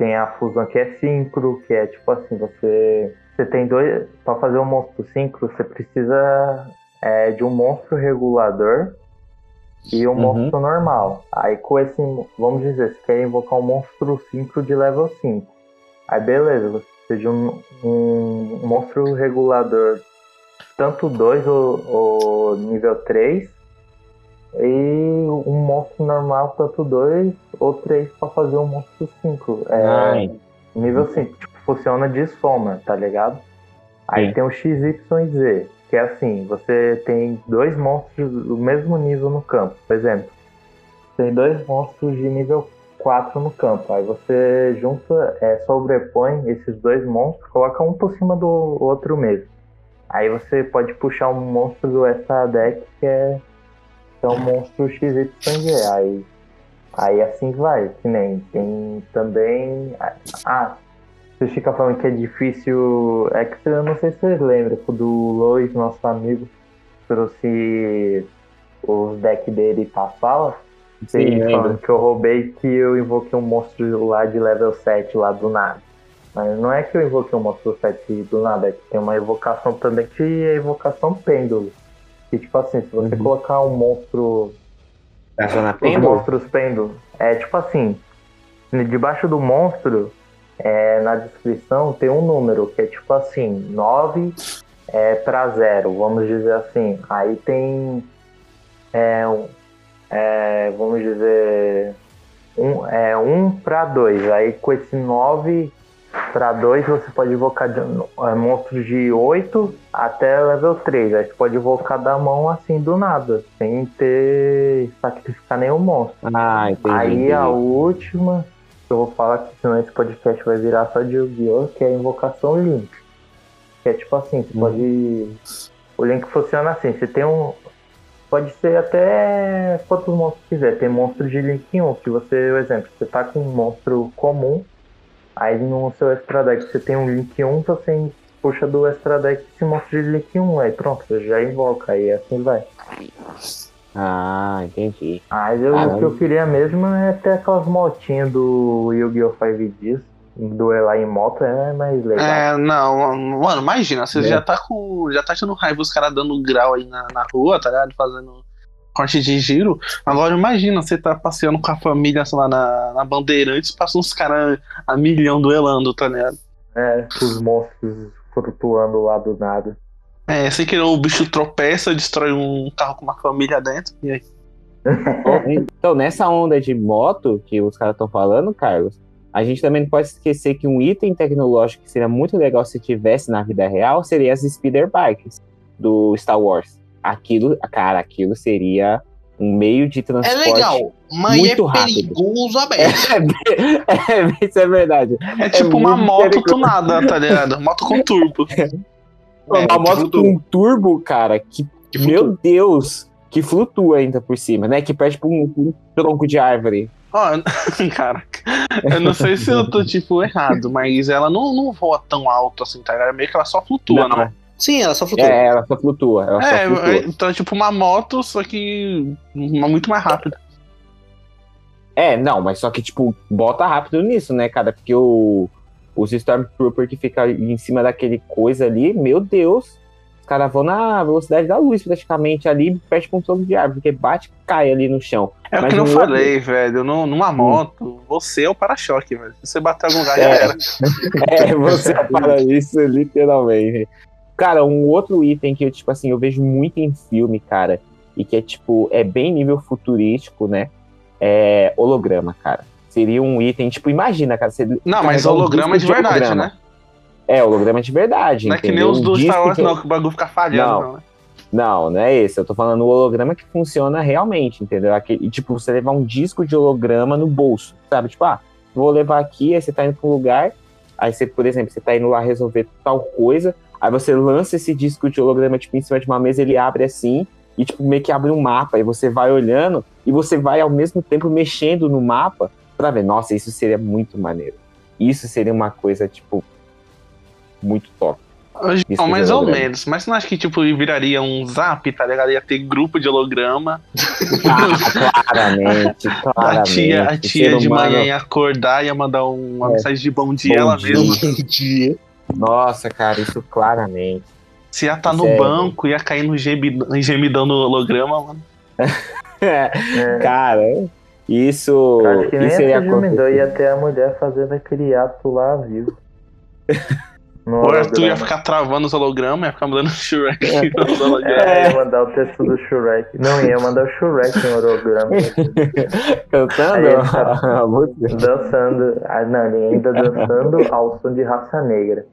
Tem a fusão que é sincro, que é tipo assim, você. Você tem dois. Pra fazer um monstro sincro, você precisa é, de um monstro regulador e um Uhum. monstro normal. Aí com esse, vamos dizer, você quer invocar um monstro sincro de level 5. Aí beleza, você precisa de um, um monstro regulador tanto 2 ou, ou nível 3 e um monstro normal tanto 2 ou 3 pra fazer um monstro 5. É, Ai. nível 5, tipo, funciona de soma, tá ligado? Aí Sim. tem o XY e Z, que é assim, você tem dois monstros do mesmo nível no campo. Por exemplo, tem dois monstros de nível 4 no campo. Aí você junta, é, sobrepõe esses dois monstros, coloca um por cima do outro mesmo. Aí você pode puxar um monstro do extra deck que é, que é um monstro XYZ. Aí, assim vai, que nem tem também. Ah, você fica falando que é difícil. É que eu não sei se vocês lembram, quando o Lois, nosso amigo, trouxe os decks dele pra sala. Sim, falando que eu roubei que eu invoquei um monstro lá de level 7 lá do nada. Mas não é que eu invoquei um monstro 7 do nada, é que tem uma evocação também que é evocação pêndulo. Que tipo assim, se você Uhum. colocar um monstro. Na Os pêndulo? monstros pêndulo. É tipo assim, debaixo do monstro, é, na descrição tem um número, que é tipo assim, 9 é, para 0, vamos dizer assim. Aí tem. É, um- é, vamos dizer. Um, é, 1 para 2. Aí com esse 9 para 2 você pode invocar de, é, monstros de 8 até level 3. Aí você pode invocar da mão assim do nada, sem ter sacrificar nenhum monstro. Ah, entendi. Aí a entendi. última, que eu vou falar que senão esse podcast vai virar só de Yu-Gi-Oh! que é a invocação Link. Que é tipo assim, você Hum. pode. O Link funciona assim, você tem um. Pode ser até quantos monstros quiser. Tem monstro de Link 1, que você, por exemplo, você tá com um monstro comum, aí no seu extra deck você tem um Link 1, você puxa do extra deck esse monstro de Link 1, aí pronto, você já invoca, aí assim vai. Ah, entendi. Mas eu, Ah, o que eu queria mesmo é ter aquelas motinhas do Yu-Gi-Oh! 5Ds. Duelar em moto é mais legal. É, não, mano, imagina, você É. já tá com. Já tá tendo raiva os caras dando grau aí na, na rua, tá ligado? Fazendo corte de giro. Agora imagina, você tá passeando com a família, sei lá, na, na Bandeirantes, passa uns caras a milhão duelando, tá ligado? É, os monstros flutuando lá do nada. É, sem querer o bicho tropeça, destrói um carro com uma família dentro. E aí? Então, nessa onda de moto que os caras estão falando, Carlos, a gente também não pode esquecer que um item tecnológico que seria muito legal se tivesse na vida real seria as speeder bikes do Star Wars. Aquilo, cara, aquilo seria um meio de É transporte. legal, mas muito é rápido. perigoso aberto. [laughs] É, isso é verdade. É tipo uma moto perigoso. tunada, tá ligado? Moto com turbo. [laughs] É, uma moto flutua. com um turbo, cara, que, Que meu Deus, que flutua ainda por cima, né? Que perde por um, um tronco de árvore. Ó, [laughs] cara, eu não sei se eu tô, tipo, errado, mas ela não, não voa tão alto assim, tá ligado? Meio que ela só flutua, Não, né? Sim, ela só flutua. É, ela só flutua. Ela É, só flutua. então é tipo uma moto, só que uma muito mais rápida. É, não, mas só que, tipo, bota rápido nisso, né, cara? Porque o, os Stormtrooper que fica em cima daquele coisa ali, meu Deus, os caras vão na velocidade da luz, praticamente, ali, perde com tronco de árvore, porque bate e cai ali no chão. É o que eu falei, velho. nu- Numa moto, você é o para-choque, velho. Se você bater algum lugar, já É. era. [laughs] É, você fala isso literalmente. Cara, um outro item que eu, tipo assim, eu vejo muito em filme, cara, e que é, tipo, é bem nível futurístico, né? É holograma, cara. Seria um item, tipo, imagina, cara. Você Não, mas um holograma é de verdade, holograma. né? É, holograma de verdade. Não é que nem entendeu? os Um do disco Star Wars, que- não, que o bagulho fica falhando, Não. não, né? Não, não é esse. Eu tô falando o holograma que funciona realmente, entendeu? Aquele, tipo, você levar um disco de holograma no bolso, sabe? Tipo, ah, vou levar aqui, aí você tá indo pra um lugar, aí você, por exemplo, você tá indo lá resolver tal coisa, aí você lança esse disco de holograma, tipo, em cima de uma mesa, ele abre assim, e, tipo, meio que abre um mapa, e você vai olhando, e você vai, ao mesmo tempo, mexendo no mapa pra ver, nossa, isso seria muito maneiro. Isso seria uma coisa, tipo, muito top. Não, mais ou menos. Mas você não acha que, tipo, viraria um zap, tá ligado? Ia ter grupo de holograma. Ah, claramente, [laughs] A claramente. tia, a tia de humano- manhã ia acordar, ia mandar um- uma É. mensagem de bom dia Bom ela dia. mesma. Bom dia. Nossa, cara, isso claramente. Se ia estar no Sério. banco, ia cair no gemidão, gemidão no holograma, mano. É, [laughs] É, cara, isso, acho que nem isso ia gemidão ia ter a mulher fazendo aquele ato lá vivo. no O Arthur ia ficar travando os hologramas, ia ficar mudando o [laughs] Shrek nos É, hologramas. ia mandar o texto do Shrek. Não, ia mandar o Shrek em holograma. [laughs] Cantando tá- dançando. Ah, não, ele ainda dançando ao som de raça negra.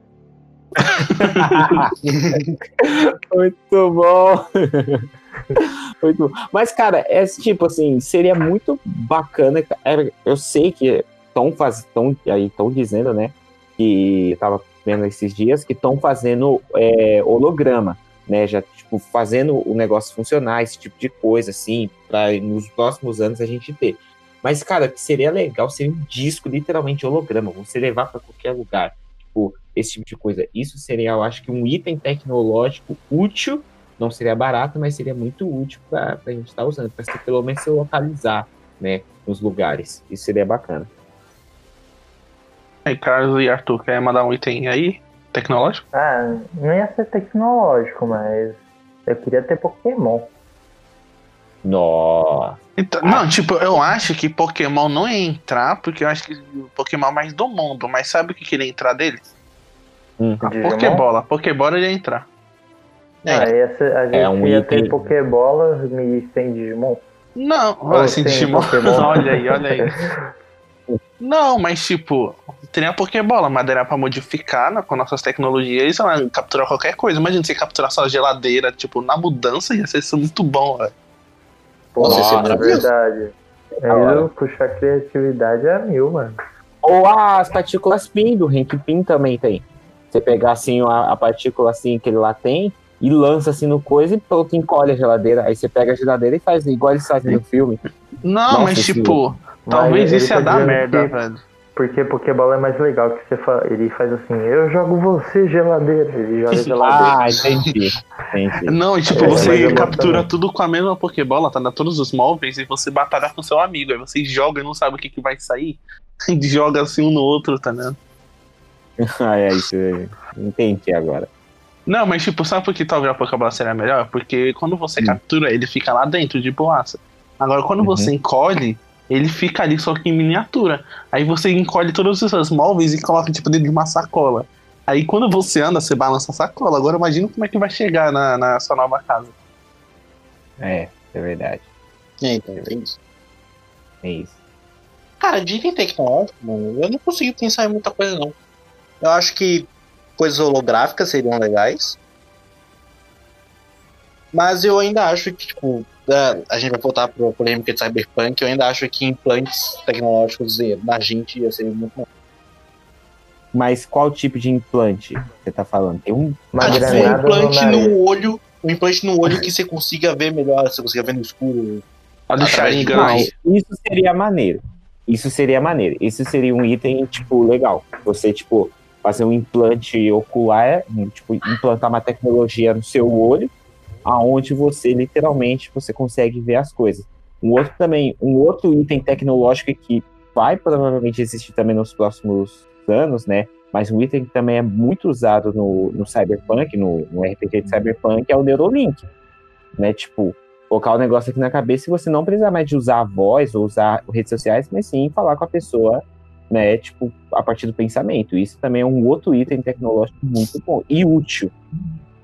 [laughs] Muito bom. [laughs] Muito bom. Mas, cara, é tipo assim, seria muito bacana. é, Eu sei que estão tão, aí estão dizendo, né? Que eu tava vendo esses dias que estão fazendo é, holograma, né? Já, tipo, fazendo o negócio funcionar, esse tipo de coisa, assim, para nos próximos anos a gente ter. Mas, cara, que seria legal seria um disco, literalmente holograma, você levar para qualquer lugar. Tipo, esse tipo de coisa. Isso seria, eu acho que um item tecnológico útil, não seria barato, mas seria muito útil para a gente estar usando, para pelo menos se localizar, né, nos lugares. Isso seria bacana. Aí, Carlos e Arthur, quer mandar um item aí? Tecnológico? Ah, não ia ser tecnológico, mas eu queria ter Pokémon. Nossa. Então, não, tipo, eu acho que Pokémon não ia entrar, porque eu acho que Pokémon é mais do mundo, mas sabe o que queria entrar dele? Hum. A Digimon? Pokébola. A Pokébola ia entrar. É, Ah, ia ser- a gente É um ia item- ter Pokébola e sem Digimon. Não, Ou assim, sem Digimon. Pokémon. [laughs] olha aí, olha aí. [laughs] Não, mas tipo, teria a Pokébola, mas daria pra modificar né, com nossas tecnologias, sei lá, capturar qualquer coisa. Imagina você capturar sua geladeira, tipo, na mudança ia ser isso muito bom, velho. Nossa, isso é é maravilhoso. verdade. Da hora. Aí puxar a criatividade a mil, mano. Ou as partículas PIN do Hank Pin também tem. Você pegar assim a, a partícula assim que ele lá tem e lança assim no coisa e pronto, encolhe a geladeira. Aí você pega a geladeira e faz igual eles fazem no filme. Não, Nossa, mas tipo, Mas talvez ele isso tá ia dar dizendo merda, que- velho. Porque Pokébola é mais legal que você fa... ele faz assim, eu jogo você, geladeira. Ele joga geladeira. Ah, entendi. entendi. Não, e tipo, É, você eu captura tudo com a mesma Pokébola, tá? Dá todos os móveis e você batalha com seu amigo. Aí você joga e não sabe o que, que vai sair. [laughs] E joga assim um no outro, tá vendo? [laughs] Ah, é isso. aí. Entendi agora. Não, mas tipo, sabe por que talvez a Pokébola seria melhor? Porque quando você Hum. captura, ele fica lá dentro de boaça. Agora, quando Uhum. você encolhe, ele fica ali só que em miniatura. Aí você encolhe todos os seus móveis e coloca tipo dentro de uma sacola. Aí quando você anda, você balança a sacola. Agora imagina como é que vai chegar na, na sua nova casa. É, é verdade. É, então, tem isso. É isso. Cara, de item tecnológico, mano, eu não consigo pensar em muita coisa, não. Eu acho que coisas holográficas seriam legais. Mas eu ainda acho que, tipo, a gente vai voltar pra polêmica de Cyberpunk, eu ainda acho que implantes tecnológicos na gente ia ser muito bom. Mas qual tipo de implante você tá falando? Tem um. Uma Ah, tipo, um no implante nariz. no olho, um implante no olho que você consiga ver melhor, você consiga ver no escuro. Olha o Através de Sharingan aí. Não, isso seria maneiro. Isso seria maneiro. Isso seria um item, tipo, legal. Você, tipo, fazer um implante ocular, tipo, implantar uma tecnologia no seu olho, aonde você, literalmente, você consegue ver as coisas. Um outro também, um outro item tecnológico que vai provavelmente existir também nos próximos anos, né? Mas um item que também é muito usado no, no Cyberpunk, no, no RPG de Cyberpunk, é o Neurolink. Né? Tipo, colocar o negócio aqui na cabeça e você não precisar mais de usar a voz ou usar redes sociais, mas sim falar com a pessoa, né, tipo, a partir do pensamento. Isso também é um outro item tecnológico muito bom e útil.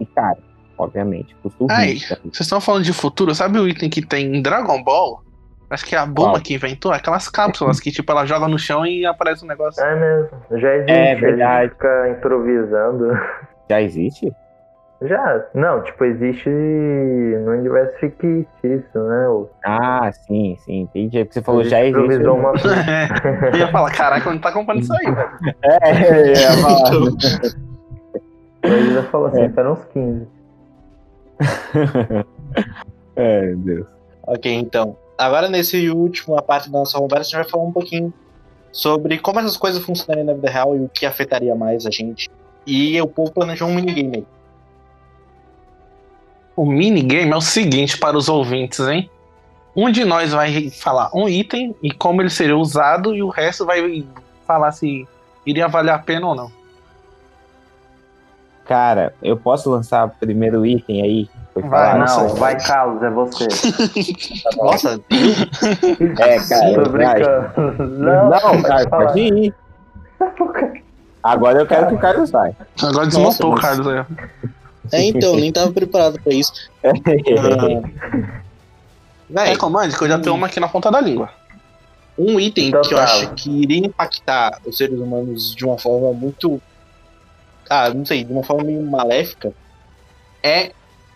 E caro, obviamente. Um Ai, rim também. Vocês estão falando de futuro, sabe o item que tem em Dragon Ball? Acho que é a bomba que inventou, aquelas cápsulas que tipo ela joga no chão e aparece um negócio. É mesmo, já existe. É ele verdade. Fica improvisando. [laughs] Já existe? Já, não, tipo, existe no universo fictício, né? O- Ah, sim, sim, entendi. É porque Você falou, já existe. improvisou uma. [laughs] Eu ia falar, caraca, não tá comprando isso aí, velho. [laughs] É, eu ia falar. Ele já falou assim, É. tá uns 15. [laughs] é, meu Deus. Ok, então. Agora, nesse última parte da nossa conversa, a gente vai falar um pouquinho sobre como essas coisas funcionariam na vida real e o que afetaria mais a gente. E o povo planejou um minigame aí. O minigame é o seguinte para os ouvintes, hein? Um de nós vai falar um item e como ele seria usado, e o resto vai falar se iria valer a pena ou não. Cara, eu posso lançar o primeiro item aí? Foi Vai, falar? não vai, Carlos, é você. [laughs] Nossa, É, cara. Tô brincando. Não, Não, cara, pode ir. Agora eu quero que o Carlos vai. Agora desmontou o Carlos aí. É, então, nem tava preparado pra isso. Ah, É, Véi, comande, que eu já tenho uma aqui na ponta da língua. um item Então que eu tá. acho que iria impactar os seres humanos de uma forma muito. Ah, não sei, de uma forma meio maléfica, é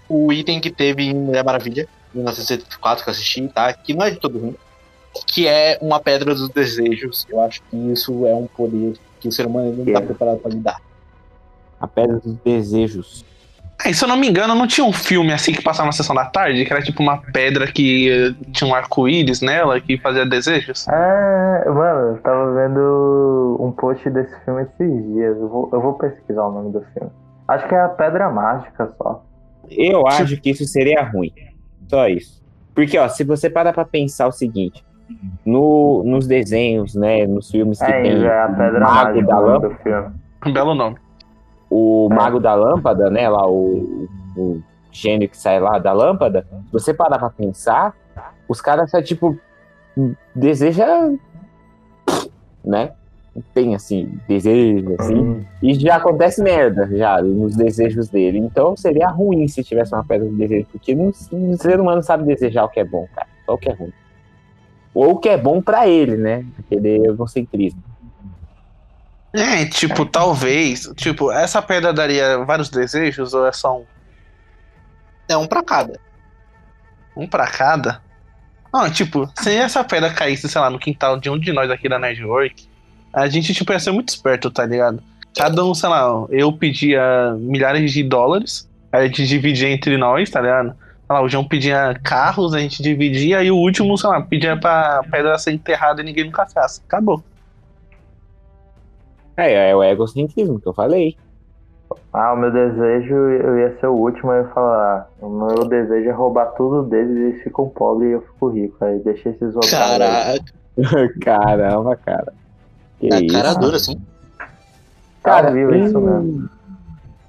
o item que teve em Mulher Maravilha, em 1974, que eu assisti, tá? Que não é de todo ruim. Que é uma pedra dos desejos. Eu acho que isso é um poder que o ser humano não tá É. preparado pra lidar. A Pedra dos Desejos. É, e se eu não me engano, não tinha um filme assim que passava na sessão da tarde, que era tipo uma pedra que eh, tinha um arco-íris nela, que fazia desejos? Ah, mano, eu tava vendo um post desse filme esses dias. Eu vou, eu vou pesquisar o nome do filme. Acho que é a Pedra Mágica só. Eu acho que isso seria ruim. Só isso. Porque, ó, se você parar pra pensar o seguinte, no, nos desenhos, né, nos filmes que É, tem é a Pedra Mago Mágica da Lâmpada, do filme. Um belo nome. O Mago da Lâmpada, né, lá, o, o gênio que sai lá da lâmpada, se você parar pra pensar, os caras só, tipo, deseja, né, tem, assim, desejo, assim. E já acontece merda, já, nos desejos dele. Então seria ruim se tivesse uma pedra de desejo, porque não, o ser humano sabe desejar o que é bom, cara. Só o que é ruim. Ou o que é bom pra ele, né? Aquele egocentrismo. É, tipo, talvez. Tipo, essa pedra daria vários desejos ou é só um, É um pra cada. um pra cada? Não, tipo, se essa pedra caísse, sei lá, no quintal de um de nós aqui da Network, a gente, tipo, ia ser muito esperto, tá ligado? Cada um, sei lá, eu pedia milhares de dólares, a gente dividia entre nós, tá ligado? Sei lá, o João pedia carros, a gente dividia, e o último, sei lá, pedia pra pedra ser enterrada e ninguém nunca achasse. Acabou. É, é o egocentrismo que eu falei. Ah, o meu desejo, eu ia ser o último, eu ia falar, o meu desejo é roubar tudo deles e eles ficam pobres e eu fico rico. Aí deixa esses aí. Caraca, [laughs] Caramba, cara. Que a isso? cara dura, assim. Cara, viu isso mesmo.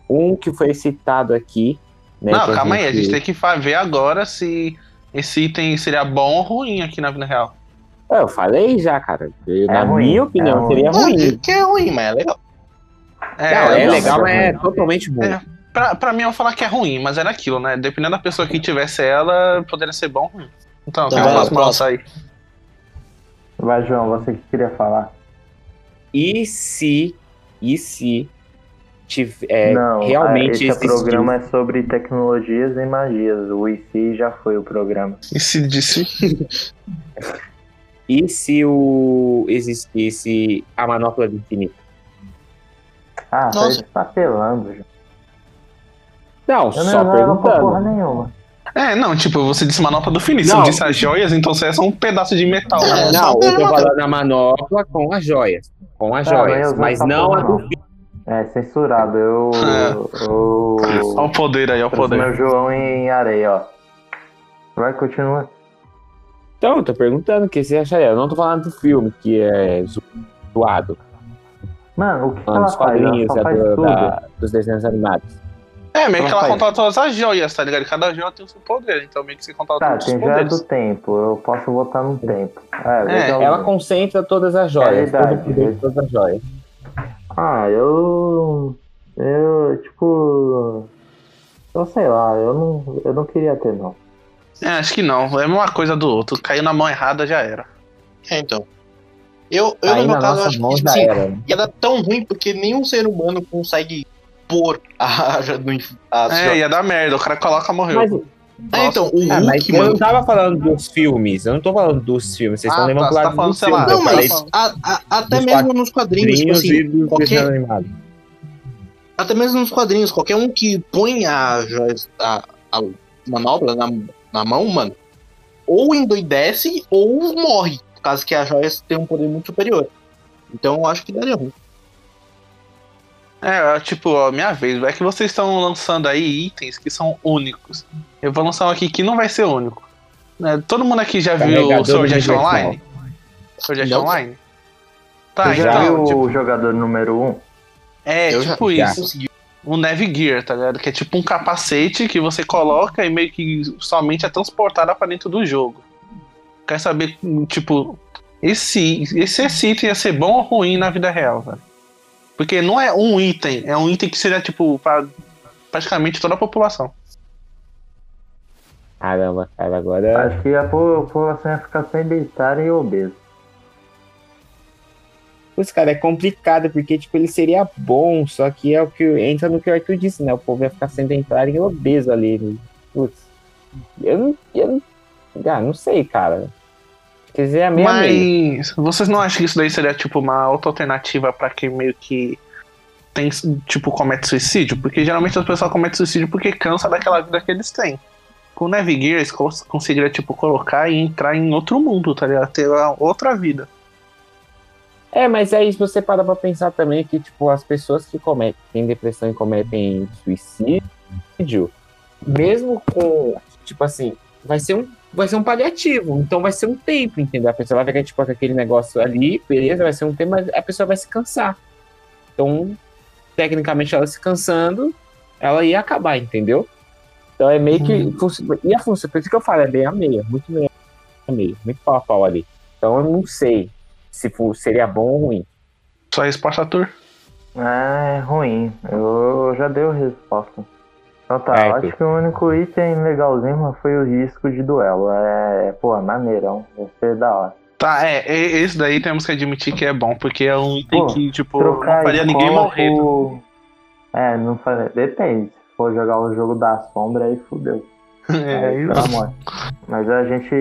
um que foi citado aqui. Né, Não, calma aí, a gente tem que ver agora se esse item seria bom ou ruim aqui na vida real. É, Eu falei já, cara. Eu, na ruim, minha é opinião, ruim. seria Não, ruim. que é ruim, mas é legal. É, Não, é não, legal, mas é é ruim. totalmente bom. É. Pra, pra mim, eu vou falar que é ruim, mas era aquilo, né? Dependendo da pessoa que tivesse ela, poderia ser bom ou ruim. Então, Então vai é próximo aí? Vai, João, você que queria falar. E se, e se tiver, é, Não, realmente esse existiu- programa é sobre tecnologias e magias. O IC já foi o programa. E se disse. [laughs] E se o existisse a manopla do infinito? Ah, tá Nossa. papelando, João. Não, Eu só não pra porra perguntando. nenhuma. É, não, tipo, você disse manopla do Finício. Não. Você disse as joias, então você é só um pedaço de metal. É, né? Não, eu tô falando a manopla com as joias. Com as Tá, joias. Mas não a do não. É censurado. Eu. eu Olha o poder aí, olha o poder. meu João em areia, ó. Vai, continua. Então, eu tô perguntando o que você acharia. Eu não tô falando do filme, que é zo- zoado. Mano, o que, que Falando ela dos faz? Ela quadrinhos, só é faz do- da- dos desenhos animados. É, meio que ela controla todas as joias, tá ligado? Cada joia tem o seu poder, então meio que você controla Tá, todos os tem joia poderes. do tempo. Eu posso votar no tempo. É, legal. Ela concentra todas as joias. É verdade, todo o poder de todas as joias. Ah, eu. Eu, tipo. Eu sei lá, eu não, eu não queria ter, não. É, acho que não. É a mesma coisa do outro. Caiu na mão errada, já era. É, então. Eu, eu Aí no meu caso, acho que tipo, já assim, era. né? ia dar tão ruim porque nenhum ser humano consegue pôr a, no inf- as É, ia dar merda. O cara coloca, morreu. Mas, É, então, o ah, mas Hulk, eu mano. não tava falando dos filmes. Eu não tô falando dos filmes. Vocês Ah, estão levando tá, pro você lado tá falando, dos lá, filmes. Não, eu falei mas a- a- até mesmo nos quadrinhos, tipo assim, qualquer, até mesmo nos quadrinhos, qualquer um que põe a, a, a manopla na, na mão, mano, ou endoidece ou morre, por causa que as joias têm um poder muito superior. Então eu acho que daria ruim. É, é, tipo, ó, minha vez. É que vocês estão lançando aí itens que são únicos. Eu vou lançar um aqui que não vai ser único. Né, todo mundo aqui já viu o Sword Art. Online? Sword Art. Online? Tá, Você já então, viu tipo, o jogador número 1? Um? é Eu já- tipo já. isso. Consegui. Um Nav Gear, tá ligado? Que é tipo um capacete que você coloca e meio que somente é transportada pra dentro do jogo. Quer saber, tipo, esse, esse, esse item ia ser bom ou ruim na vida real, velho? Porque não é um item, é um item que seria, tipo, pra praticamente toda a população. Caramba, cara, agora. Acho que a população ia ficar sedentária e obesa. Putz, cara, é complicado, porque, tipo, ele seria bom, só que é o que entra no que o Arthur disse, né? O povo ia ficar sedentário e obeso ali. Né? Putz. Eu não. Eu não, ah, não sei, cara. Quer dizer, é meio. Mas vocês não acham que isso daí seria, tipo, uma outra alternativa pra quem meio que tem, tipo, comete suicídio? Porque geralmente as pessoas cometem suicídio porque cansa daquela vida que eles têm. Com o Navigear, eles tipo, colocar e entrar em outro mundo, tá ligado? Ter outra vida. É, mas aí se você para pra pensar também que, tipo, as pessoas que cometem têm depressão e cometem suicídio, mesmo com, tipo assim, vai ser um, vai ser um paliativo, então vai ser um tempo, entendeu? A pessoa vai ficar, tipo, com aquele negócio ali, beleza, vai ser um tempo, mas a pessoa vai se cansar. Então, tecnicamente, ela se cansando, ela ia acabar, entendeu? Então é meio que. E a função, por isso que eu falo, é bem a meia, muito meia a meia, muito pau a pau ali. Então eu não sei se for- seria bom ou ruim. Só resposta, Arthur. É ruim. Eu já dei a resposta. Então tá, É, eu acho que o único item legalzinho foi o risco de duelo. É, pô, maneirão. Vai ser da hora. Tá, é, e- esse daí temos que admitir que é bom, porque é um item Pô, que, tipo, não faria ninguém morrer. por- É, não faria. Depende. Se for jogar o jogo da sombra, aí fudeu. É, isso. pelo amor. Mas a gente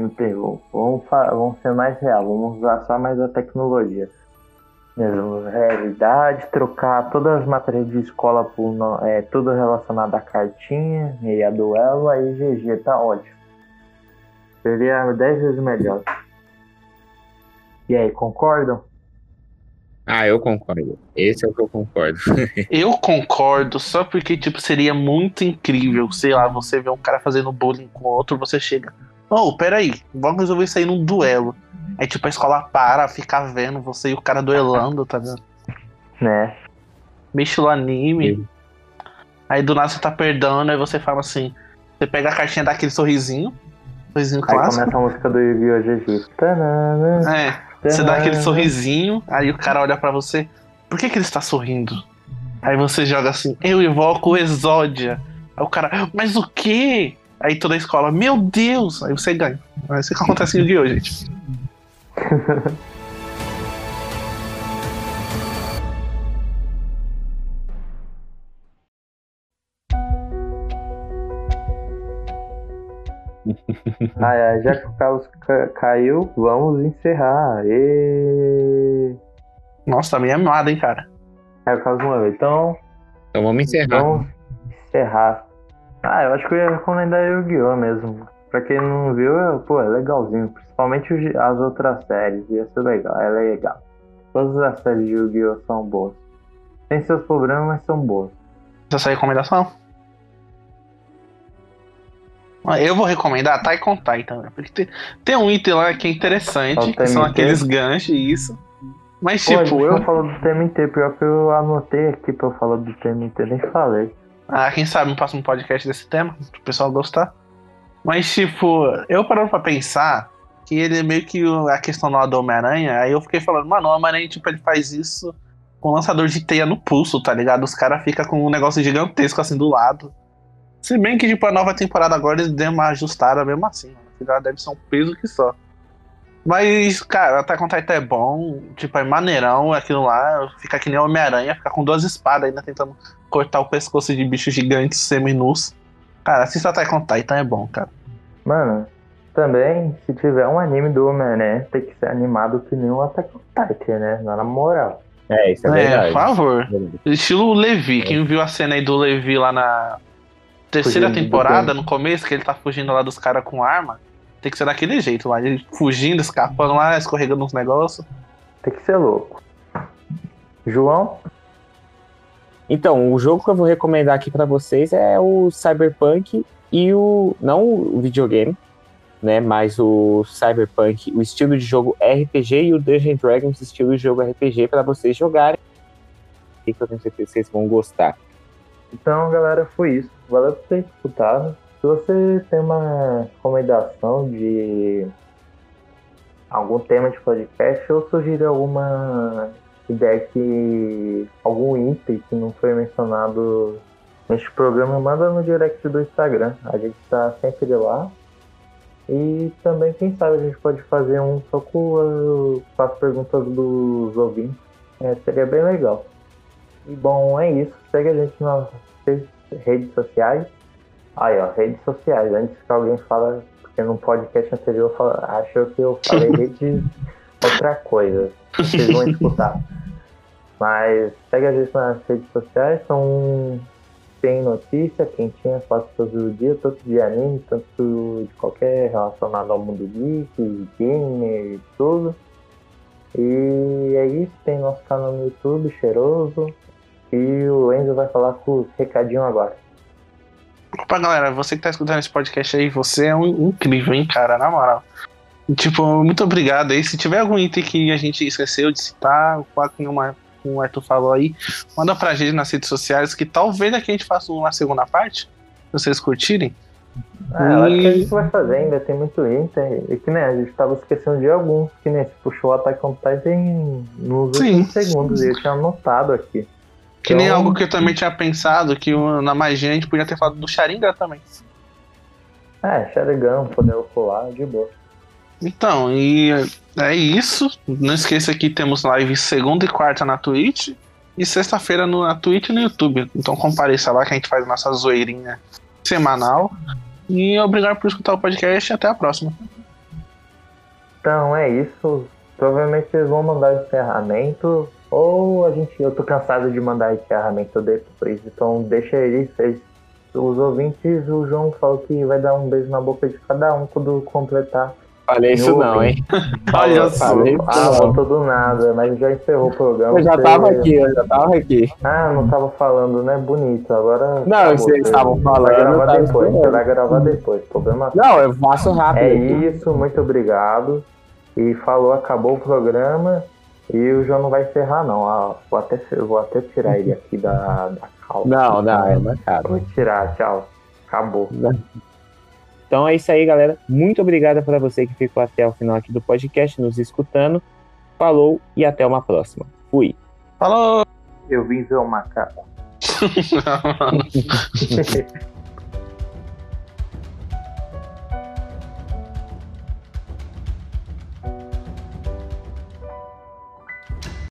não tem. Vamos, vamos ser mais real, vamos usar só mais a tecnologia. Mesmo, realidade, trocar todas as matérias de escola por é, tudo relacionado à cartinha e a duelo, aí GG, tá ótimo. Seria 10 vezes melhor. E aí, concordam? Ah, eu concordo. Esse é o que eu concordo. [laughs] Eu concordo, só porque, tipo, seria muito incrível, sei lá, você vê um cara fazendo bullying com outro, você chega. Oh, peraí, vamos resolver isso aí num duelo. Aí, tipo, a escola para, fica vendo você e o cara duelando, tá vendo? Né? Mexe no anime. Sim. Aí do nada você tá perdendo, aí você fala assim. Você pega a cartinha daquele sorrisinho. Sorrisinho Aí clássico. começa a música do Yu-Gi-Oh! GG. É, você dá aquele sorrisinho, aí o cara olha pra você. Por que, que ele está sorrindo? Aí você joga assim, eu invoco o Exódia. Aí o cara, mas o quê? Aí toda a escola, meu Deus! Aí você ganha. É isso que acontece em Yu-Gi-Oh, gente. [laughs] Ah, é, já que o Carlos ca- caiu, vamos encerrar. E... Nossa, tá meio amado, hein, cara. Aí o Carlos morreu. Então, Então vamos encerrar. vamos encerrar. Ah, eu acho que eu ia recomendar Yu-Gi-Oh! mesmo. Pra quem não viu, é, pô, é legalzinho. Principalmente as outras séries. Ia ser legal, é legal. Todas as séries de Yu-Gi-Oh! são boas. Tem seus problemas, mas são boas. Essa é a recomendação? Eu vou recomendar Taikon Titan, porque tem, tem um item lá que é interessante, que são aqueles ganchos e isso. Mas Pô, a tipo, eu. [laughs] não falou do TMT, pior que eu anotei aqui pra eu falar do TMT, nem falei. Ah, quem sabe no próximo podcast desse tema, pro pessoal gostar. Mas, tipo, eu parando pra pensar que ele é meio que a questão lá do Homem-Aranha, aí eu fiquei falando, mano, o Homem-Aranha, tipo, ele faz isso com lançador de teia no pulso, tá ligado? Os caras ficam com um negócio gigantesco assim do lado. Se bem que, tipo, a nova temporada agora eles deram uma ajustada mesmo assim, mano. Afinal, deve ser um peso que só. Mas, cara, Attack on Titan é bom, tipo, é maneirão aquilo lá, fica que nem Homem-Aranha, fica com duas espadas ainda tentando cortar o pescoço de bichos gigantes seminus. Cara, assista Attack on Titan é bom, cara. Mano, também, se tiver um anime do Homem-Aranha, tem que ser animado que nem o Attack on Titan, né? Na moral. É, isso é, É, verdade. por favor. Estilo Levi, quem viu a cena aí do Levi lá na terceira Fugindo temporada, no começo, que ele tá fugindo lá dos caras com arma, tem que ser daquele jeito lá, ele fugindo, escapando lá, escorregando uns negócios. Tem que ser louco. João? Então, o jogo que eu vou recomendar aqui pra vocês é o Cyberpunk e o. Não o videogame, né? Mas o Cyberpunk, o estilo de jogo RPG e o Dungeons Dragons, estilo de jogo RPG, pra vocês jogarem. E que eu tenho certeza que vocês vão gostar. Então, galera, foi isso. Valeu por ter escutado. Se você tem uma recomendação de algum tema de podcast ou sugerir alguma der que algum item que não foi mencionado neste programa, manda no direct do Instagram. A gente tá sempre lá. E também, quem sabe, a gente pode fazer um só com as perguntas dos ouvintes. É, seria bem legal. E bom, é isso. Segue a gente nas redes sociais. Aí, ó, redes sociais. Antes que alguém fala, porque no podcast anterior achou que eu falei [laughs] rede outra coisa. Vocês vão escutar. Mas segue a gente nas redes sociais. São tem notícia quentinha quase todo dia, tanto de anime, tanto de qualquer relacionado ao mundo geek, gamer, tudo. E é isso, tem nosso canal no YouTube, cheiroso. E o Enzo vai falar com o recadinho agora. Opa, galera, você que tá escutando esse podcast aí, você é um incrível, hein, cara, na moral. Tipo, muito obrigado aí. Se tiver algum item que a gente esqueceu de citar, como o Arthur falou aí, manda pra gente nas redes sociais que talvez aqui a gente faça uma segunda parte, se vocês curtirem. É, eu acho que a gente vai fazer, ainda tem muito item. E que nem a gente tava esquecendo de alguns, que nem se puxou o Attack on Titan nos Sim. últimos segundos, e eu tinha anotado aqui. Que nem Então- algo que eu também tinha pensado, que na magia a gente podia ter falado do Sharingan também. É, Sharingan, poder ocular, de boa. Então, e é isso. Não esqueça que temos live segunda e quarta na Twitch. E sexta-feira no- na Twitch e no YouTube. Então compareça lá que a gente faz nossa zoeirinha semanal. E obrigado por escutar o podcast e até a próxima. Então é isso. Provavelmente eles vão mandar encerramento. Ou a gente. Eu tô cansado de mandar encerramento depois. Então deixa eles. eles- os ouvintes, o João falou que vai dar um beijo na boca de cada um quando completar. Falei isso Meu não, hein? Olha só. Ah, não. voltou do nada, mas já encerrou o programa. Eu já Você- tava aqui, eu já tava aqui. Ah, não tava falando, né? Bonito. Agora. Não, vocês Você estavam falando, Vai gravar depois. Você vai gravar depois. Problema Não, eu faço rápido. É isso, muito obrigado. E falou, acabou o programa. E o João não vai encerrar, não. Ah, vou, até, vou até tirar ele aqui da, da calça. Não, não, é marcado. Vou tirar, tchau. Acabou. Então é isso aí, galera. Muito obrigado para você que ficou até o final aqui do podcast, nos escutando. Falou e até uma próxima. Fui. Falou! Eu vim ver o macaco. [laughs]